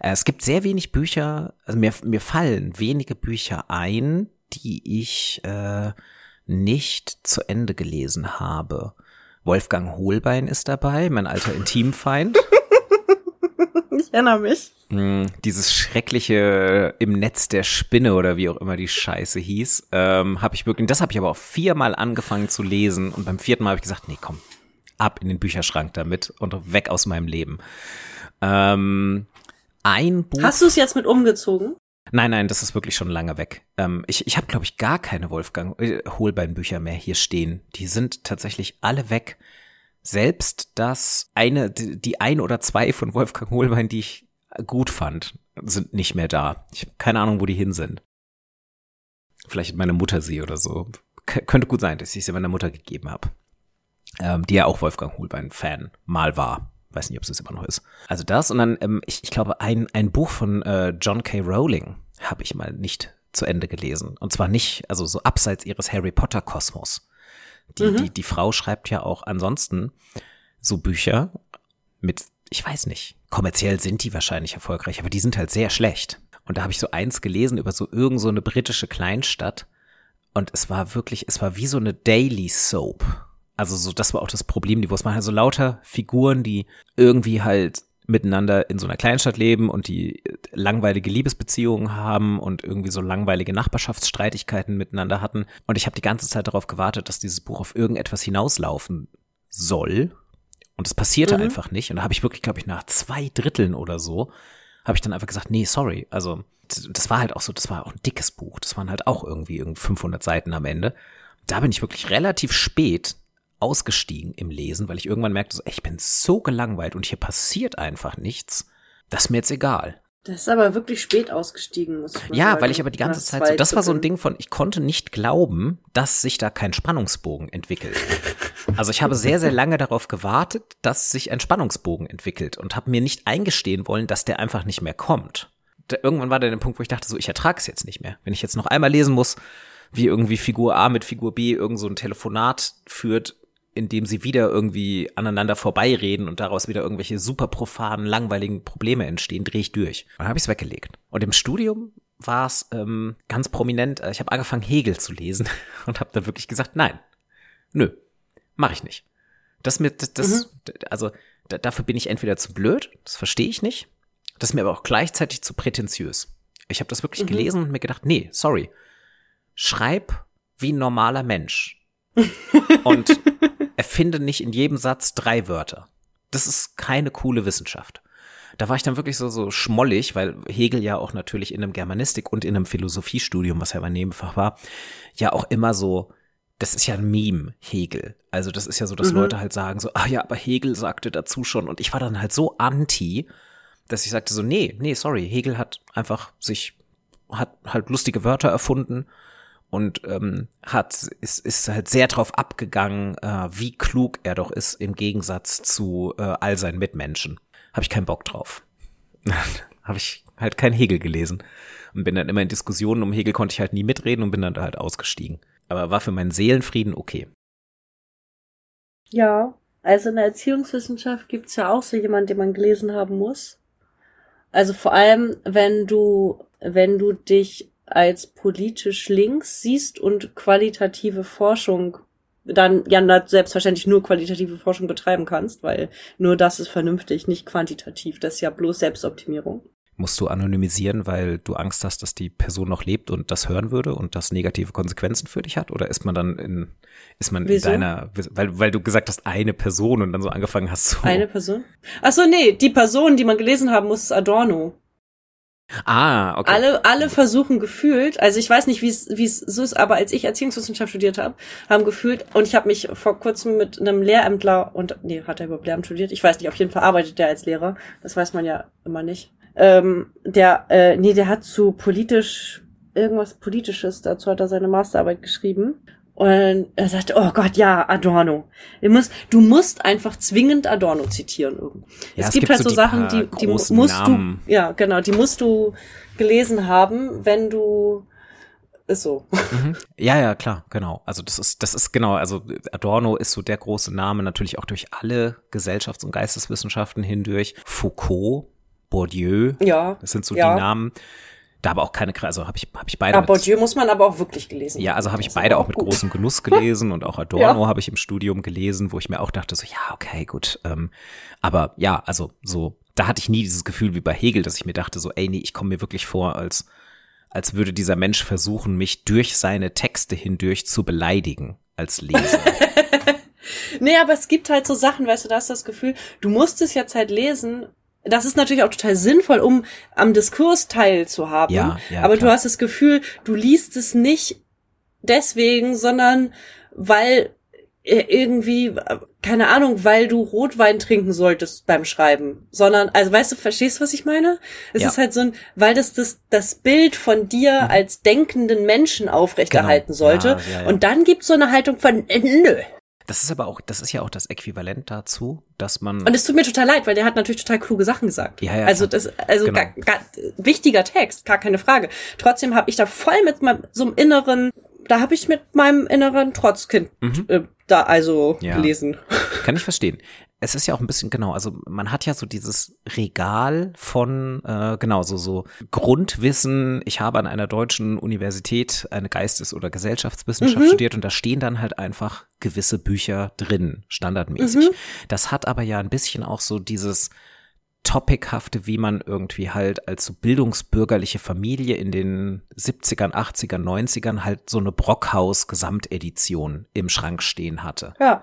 Äh, es gibt sehr wenig Bücher, also mir, mir fallen wenige Bücher ein, die ich äh, nicht zu Ende gelesen habe. Wolfgang Hohlbein ist dabei, mein alter Intimfeind. Ich erinnere mich. Mm, dieses schreckliche im Netz der Spinne oder wie auch immer die Scheiße hieß, ähm, habe ich wirklich, das habe ich aber auch viermal angefangen zu lesen und beim vierten Mal habe ich gesagt, nee, komm, ab in den Bücherschrank damit und weg aus meinem Leben. Ähm, ein Buch. Hast du es jetzt mit umgezogen? Nein, nein, das ist wirklich schon lange weg. Ähm, ich ich habe, glaube ich, gar keine Wolfgang äh, Holbein-Bücher mehr hier stehen. Die sind tatsächlich alle weg. Selbst das eine, die ein oder zwei von Wolfgang Holbein, die ich gut fand, sind nicht mehr da. Ich habe keine Ahnung, wo die hin sind. Vielleicht meine Mutter sie oder so. K könnte gut sein, dass ich sie meiner Mutter gegeben habe. Ähm, die ja auch Wolfgang Holbein-Fan mal war. Weiß nicht, ob es das immer noch ist. Also das und dann, ähm, ich, ich glaube, ein, ein Buch von äh, John K. Rowling habe ich mal nicht zu Ende gelesen. Und zwar nicht, also so abseits ihres Harry Potter Kosmos. Die, mhm. die, die Frau schreibt ja auch ansonsten so Bücher mit, ich weiß nicht, kommerziell sind die wahrscheinlich erfolgreich, aber die sind halt sehr schlecht. Und da habe ich so eins gelesen über so irgend so eine britische Kleinstadt. Und es war wirklich, es war wie so eine Daily Soap. Also so, das war auch das Problem, die, wo es waren halt so lauter Figuren, die irgendwie halt miteinander in so einer Kleinstadt leben und die langweilige Liebesbeziehungen haben und irgendwie so langweilige Nachbarschaftsstreitigkeiten miteinander hatten. Und ich habe die ganze Zeit darauf gewartet, dass dieses Buch auf irgendetwas hinauslaufen soll. Und es passierte mhm. einfach nicht. Und da habe ich wirklich, glaube ich, nach zwei Dritteln oder so, habe ich dann einfach gesagt, nee, sorry. Also das war halt auch so, das war auch ein dickes Buch. Das waren halt auch irgendwie 500 Seiten am Ende. Da bin ich wirklich relativ spät ausgestiegen im Lesen, weil ich irgendwann merkte, so, ey, ich bin so gelangweilt und hier passiert einfach nichts. Das ist mir jetzt egal. Das ist aber wirklich spät ausgestiegen, muss ich Ja, sagen. weil ich aber die ganze Zeit so, das war so ein Ding von, ich konnte nicht glauben, dass sich da kein Spannungsbogen entwickelt. also ich habe sehr, sehr lange darauf gewartet, dass sich ein Spannungsbogen entwickelt und habe mir nicht eingestehen wollen, dass der einfach nicht mehr kommt. Da, irgendwann war der Punkt, wo ich dachte, so, ich ertrage es jetzt nicht mehr. Wenn ich jetzt noch einmal lesen muss, wie irgendwie Figur A mit Figur B irgend so ein Telefonat führt, indem sie wieder irgendwie aneinander vorbeireden und daraus wieder irgendwelche super profanen, langweiligen Probleme entstehen, drehe ich durch. dann habe ich es weggelegt. Und im Studium war es ähm, ganz prominent, äh, ich habe angefangen, Hegel zu lesen und habe dann wirklich gesagt, nein, nö, mache ich nicht. Das mit, das, das mhm. also da, dafür bin ich entweder zu blöd, das verstehe ich nicht, das ist mir aber auch gleichzeitig zu prätentiös. Ich habe das wirklich mhm. gelesen und mir gedacht, nee, sorry, schreib wie ein normaler Mensch. und erfinde nicht in jedem Satz drei Wörter. Das ist keine coole Wissenschaft. Da war ich dann wirklich so, so schmollig, weil Hegel ja auch natürlich in einem Germanistik und in einem Philosophiestudium, was ja mein Nebenfach war, ja auch immer so, das ist ja ein Meme, Hegel. Also das ist ja so, dass mhm. Leute halt sagen so, ah ja, aber Hegel sagte dazu schon. Und ich war dann halt so anti, dass ich sagte so, nee, nee, sorry, Hegel hat einfach sich, hat halt lustige Wörter erfunden und ähm, hat ist, ist halt sehr drauf abgegangen, äh, wie klug er doch ist im Gegensatz zu äh, all seinen Mitmenschen. Habe ich keinen Bock drauf. Habe ich halt kein Hegel gelesen und bin dann immer in Diskussionen um Hegel konnte ich halt nie mitreden und bin dann halt ausgestiegen. Aber war für meinen Seelenfrieden okay. Ja, also in der Erziehungswissenschaft gibt's ja auch so jemand, den man gelesen haben muss. Also vor allem, wenn du, wenn du dich als politisch links siehst und qualitative Forschung dann ja selbstverständlich nur qualitative Forschung betreiben kannst, weil nur das ist vernünftig, nicht quantitativ. Das ist ja bloß Selbstoptimierung. Musst du anonymisieren, weil du Angst hast, dass die Person noch lebt und das hören würde und das negative Konsequenzen für dich hat? Oder ist man dann in, ist man Wieso? in deiner, weil, weil du gesagt hast, eine Person und dann so angefangen hast so. Eine Person? Ach so, nee, die Person, die man gelesen haben muss, ist Adorno. Ah, okay. Alle, alle versuchen gefühlt, also ich weiß nicht, wie es wie es so ist, aber als ich Erziehungswissenschaft studiert habe, haben gefühlt, und ich habe mich vor kurzem mit einem Lehrämtler, und nee, hat er überhaupt Lehramt studiert? Ich weiß nicht, auf jeden Fall arbeitet der als Lehrer. Das weiß man ja immer nicht. Ähm, der, äh, nee, der hat zu politisch, irgendwas Politisches, dazu hat er seine Masterarbeit geschrieben. Und er sagte, oh Gott, ja, Adorno. Du musst, du musst einfach zwingend Adorno zitieren. Ja, es, es gibt, gibt halt so die Sachen, die, die musst Namen. du, ja, genau, die musst du gelesen haben, wenn du, ist so. Mhm. Ja, ja, klar, genau. Also das ist, das ist genau, also Adorno ist so der große Name, natürlich auch durch alle Gesellschafts- und Geisteswissenschaften hindurch. Foucault, Bourdieu, Ja. das sind so ja. die Namen. Da aber auch keine, also habe ich, habe ich beide. Ja, Bourdieu muss man aber auch wirklich gelesen Ja, also habe ich beide auch mit gut. großem Genuss gelesen und auch Adorno Ja. habe ich im Studium gelesen, wo ich mir auch dachte, so, ja, okay, gut. Ähm, aber ja, also so, da hatte ich nie dieses Gefühl wie bei Hegel, dass ich mir dachte, so, ey, nee, ich komme mir wirklich vor, als, als würde dieser Mensch versuchen, mich durch seine Texte hindurch zu beleidigen als Leser. Nee, aber es gibt halt so Sachen, weißt du, da hast du das Gefühl, du musst es jetzt halt lesen. Das ist natürlich auch total sinnvoll, um am Diskurs teilzuhaben. Ja, ja, aber klar. du hast das Gefühl, du liest es nicht deswegen, sondern weil äh, irgendwie, äh, keine Ahnung, weil du Rotwein trinken solltest beim Schreiben, sondern, also weißt du, verstehst du, was ich meine? Es Ja. ist halt so ein, weil das das, das Bild von dir als denkenden Menschen aufrechterhalten Genau. sollte. Ja, ja. Und dann gibt's so eine Haltung von, äh, nö. Das ist aber auch, das ist ja auch das Äquivalent dazu, dass man. Und es tut mir total leid, weil der hat natürlich total kluge Sachen gesagt. Ja, ja, also das, also Genau. gar, gar, wichtiger Text, gar keine Frage. Trotzdem habe ich da voll mit meinem, so einem inneren, da habe ich mit meinem inneren Trotzkind äh, da also Mhm. Ja. gelesen. Kann ich verstehen. Es ist ja auch ein bisschen genau, also man hat ja so dieses Regal von, äh, genau, so, so Grundwissen. Ich habe an einer deutschen Universität eine Geistes- oder Gesellschaftswissenschaft studiert und da stehen dann halt einfach gewisse Bücher drin, standardmäßig. Das hat aber ja ein bisschen auch so dieses Topichafte, wie man irgendwie halt als so bildungsbürgerliche Familie in den 70ern, 80ern, 90ern halt so eine Brockhaus-Gesamtedition im Schrank stehen hatte. Ja.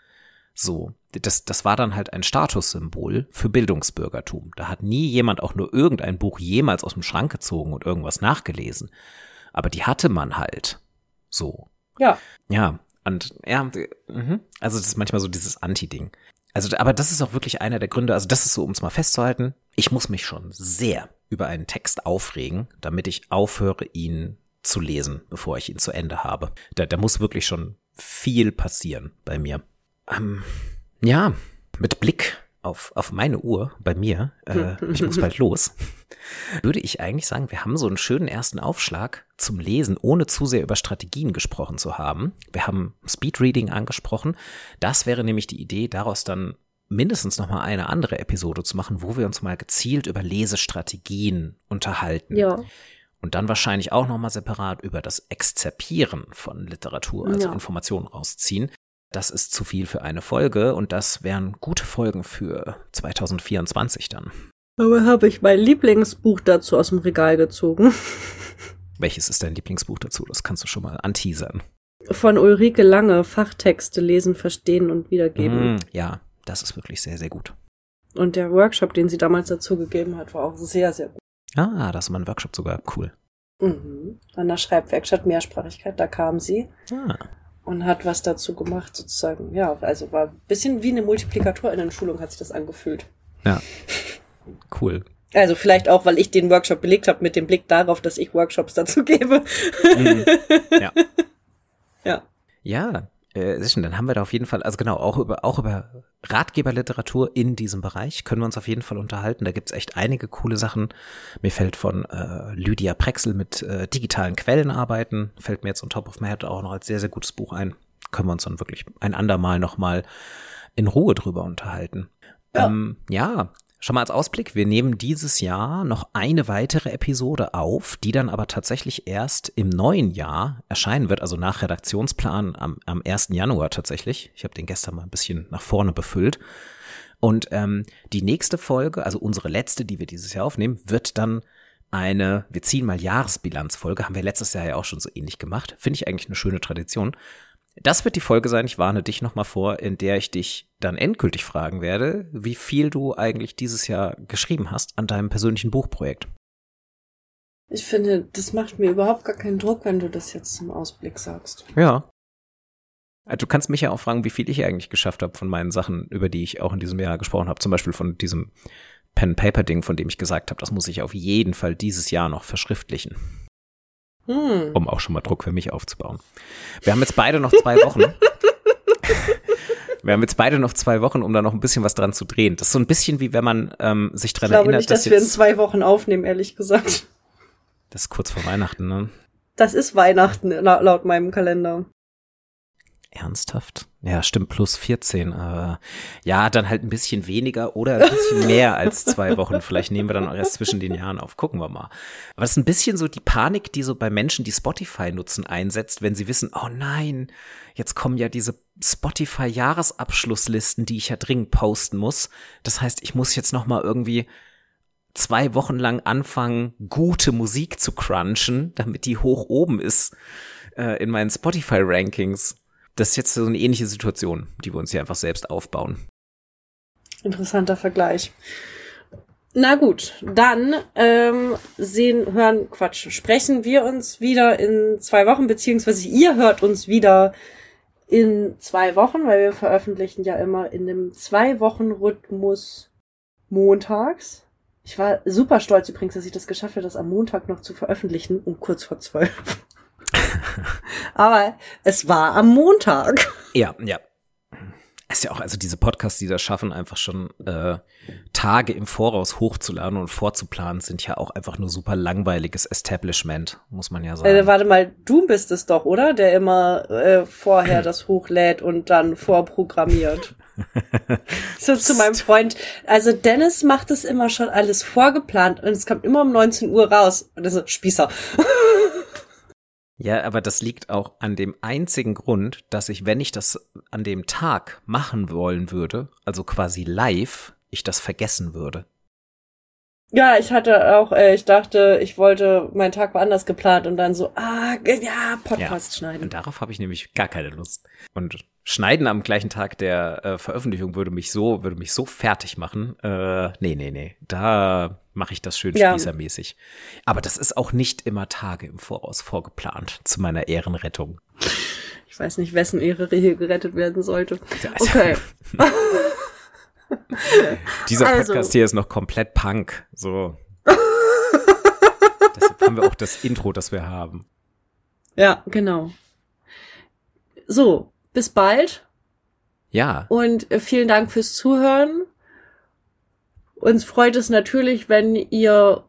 So, das, das war dann halt ein Statussymbol für Bildungsbürgertum. Da hat nie jemand auch nur irgendein Buch jemals aus dem Schrank gezogen und irgendwas nachgelesen. Aber die hatte man halt. So. Ja. Ja, und ja, mhm. also das ist manchmal so dieses Anti-Ding. Also, aber das ist auch wirklich einer der Gründe, also das ist so, um es mal festzuhalten, ich muss mich schon sehr über einen Text aufregen, damit ich aufhöre, ihn zu lesen, bevor ich ihn zu Ende habe. Da, da muss wirklich schon viel passieren bei mir. Ähm, ja, mit Blick auf, auf meine Uhr bei mir, äh, ich muss bald los, würde ich eigentlich sagen, wir haben so einen schönen ersten Aufschlag zum Lesen, ohne zu sehr über Strategien gesprochen zu haben. Wir haben Speedreading angesprochen. Das wäre nämlich die Idee, daraus dann mindestens noch mal eine andere Episode zu machen, wo wir uns mal gezielt über Lesestrategien unterhalten. Ja. Und dann wahrscheinlich auch noch mal separat über das Exzerpieren von Literatur, also Ja. Informationen rausziehen. Das ist zu viel für eine Folge und das wären gute Folgen für 2024 dann. Aber habe ich mein Lieblingsbuch dazu aus dem Regal gezogen. Welches ist dein Lieblingsbuch dazu? Das kannst du schon mal anteasern. Von Ulrike Lange, Fachtexte lesen, verstehen und wiedergeben. Mm, ja, das ist wirklich sehr, sehr gut. Und der Workshop, den sie damals dazu gegeben hat, war auch sehr, sehr gut. Ah, das ist mal ein Workshop sogar. Cool. Mhm. An der Schreibwerkstatt Mehrsprachigkeit, da kam sie Ah, und hat was dazu gemacht, sozusagen. Ja, also war ein bisschen wie eine Multiplikatorinnen-Schulung, hat sich das angefühlt. ja. Cool. Also vielleicht auch, weil ich den Workshop belegt habe mit dem Blick darauf, dass ich Workshops dazu gebe. Mhm. Ja. Ja. Ja, äh, schön. Dann haben wir da auf jeden Fall, also genau, auch über, auch über Ratgeberliteratur in diesem Bereich können wir uns auf jeden Fall unterhalten. Da gibt's echt einige coole Sachen. Mir fällt von äh, Lydia Prexel mit äh, digitalen Quellen arbeiten, fällt mir jetzt on top of my head auch noch als sehr, sehr gutes Buch ein. Können wir uns dann wirklich ein andermal nochmal in Ruhe drüber unterhalten. Ja. Ähm, ja, schon mal als Ausblick, wir nehmen dieses Jahr noch eine weitere Episode auf, die dann aber tatsächlich erst im neuen Jahr erscheinen wird, also nach Redaktionsplan am, am 1. Januar tatsächlich. Ich habe den gestern mal ein bisschen nach vorne befüllt. Und ähm, die nächste Folge, also unsere letzte, die wir dieses Jahr aufnehmen, wird dann eine, wir ziehen mal Jahresbilanzfolge, haben wir letztes Jahr ja auch schon so ähnlich gemacht. Finde ich eigentlich eine schöne Tradition. Das wird die Folge sein, ich warne dich nochmal vor, in der ich dich dann endgültig fragen werde, wie viel du eigentlich dieses Jahr geschrieben hast an deinem persönlichen Buchprojekt. Ich finde, das macht mir überhaupt gar keinen Druck, wenn du das jetzt zum Ausblick sagst. Ja. Also du kannst mich ja auch fragen, wie viel ich eigentlich geschafft habe von meinen Sachen, über die ich auch in diesem Jahr gesprochen habe. Zum Beispiel von diesem Pen-Paper-Ding, von dem ich gesagt habe, das muss ich auf jeden Fall dieses Jahr noch verschriftlichen. Hm. Um auch schon mal Druck für mich aufzubauen. Wir haben jetzt beide noch zwei Wochen. Wir haben jetzt beide noch zwei Wochen, um da noch ein bisschen was dran zu drehen. Das ist so ein bisschen wie wenn man ähm, sich dran ich glaube erinnert, nicht, dass, dass wir in zwei Wochen aufnehmen, ehrlich gesagt. Das ist kurz vor Weihnachten, ne? Das ist Weihnachten laut meinem Kalender. Ernsthaft? Ja, stimmt, plus 14. Aber ja, dann halt ein bisschen weniger oder ein bisschen mehr als zwei Wochen. Vielleicht nehmen wir dann auch erst zwischen den Jahren auf. Gucken wir mal. Aber es ist ein bisschen so die Panik, die so bei Menschen, die Spotify nutzen, einsetzt, wenn sie wissen, oh nein, jetzt kommen ja diese Spotify-Jahresabschlusslisten, die ich ja dringend posten muss. Das heißt, ich muss jetzt noch mal irgendwie zwei Wochen lang anfangen, gute Musik zu crunchen, damit die hoch oben ist äh, in meinen Spotify-Rankings. Das ist jetzt so eine ähnliche Situation, die wir uns hier einfach selbst aufbauen. Interessanter Vergleich. Na gut, dann ähm, sehen, hören, Quatsch, sprechen wir uns wieder in zwei Wochen, beziehungsweise ihr hört uns wieder in zwei Wochen, weil wir veröffentlichen ja immer in einem Zwei-Wochen-Rhythmus montags. Ich war super stolz übrigens, dass ich das geschafft habe, das am Montag noch zu veröffentlichen, um kurz vor zwölf. Aber es war am Montag. Ja, ja. Es ist ja auch, also diese Podcasts, die das schaffen, einfach schon äh, Tage im Voraus hochzuladen und vorzuplanen, sind ja auch einfach nur super langweiliges Establishment, muss man ja sagen. Äh, warte mal, du bist es doch, oder? Der immer äh, vorher das hochlädt und dann vorprogrammiert. so zu meinem Freund. Also Dennis macht es immer schon alles vorgeplant und es kommt immer um 19 Uhr raus. Und er so, Spießer. Ja, aber das liegt auch an dem einzigen Grund, dass ich, wenn ich das an dem Tag machen wollen würde, also quasi live, ich das vergessen würde. Ja, ich hatte auch, äh, ich dachte, ich wollte, mein Tag war anders geplant und dann so, ah, ja, Podcast ja, schneiden. Und darauf habe ich nämlich gar keine Lust. Und schneiden am gleichen Tag der äh, Veröffentlichung würde mich so, würde mich so fertig machen. Äh, nee, nee, nee. Da mache ich das schön ja. spießermäßig. Aber das ist auch nicht immer Tage im Voraus vorgeplant zu meiner Ehrenrettung. Ich weiß nicht, wessen Ehre hier gerettet werden sollte. Okay. Dieser Podcast also. hier ist noch komplett Punk. So. Deshalb haben wir auch das Intro, das wir haben. Ja, genau. So, bis bald. Ja. Und äh, vielen Dank fürs Zuhören. Uns freut es natürlich, wenn ihr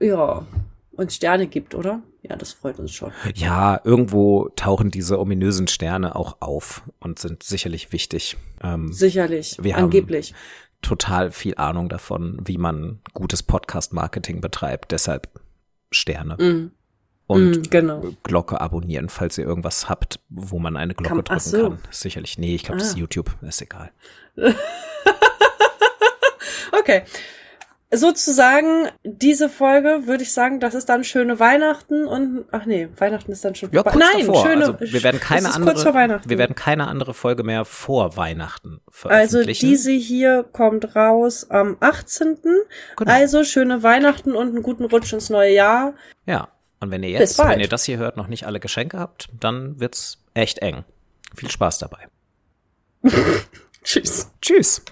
ja uns Sterne gibt, oder? Ja, das freut uns schon. Ja, irgendwo tauchen diese ominösen Sterne auch auf und sind sicherlich wichtig. Ähm, sicherlich, wir angeblich. Haben total viel Ahnung davon, wie man gutes Podcast-Marketing betreibt. Deshalb Sterne. Mm. Und mm, genau. Glocke abonnieren, falls ihr irgendwas habt, wo man eine Glocke kann, drücken so. kann. Sicherlich. Nee, ich glaube, ah. das ist ah. YouTube. Ist egal. okay sozusagen diese Folge würde ich sagen, das ist dann schöne Weihnachten und ach nee, Weihnachten ist dann schon ja, kurz Nein, davor. schöne also wir werden keine andere wir werden keine andere Folge mehr vor Weihnachten veröffentlichen. Also diese hier kommt raus am 18. Genau. Also schöne Weihnachten und einen guten Rutsch ins neue Jahr. Ja, und wenn ihr jetzt, wenn ihr das hier hört, noch nicht alle Geschenke habt, dann wird's echt eng. Viel Spaß dabei. Tschüss. Tschüss.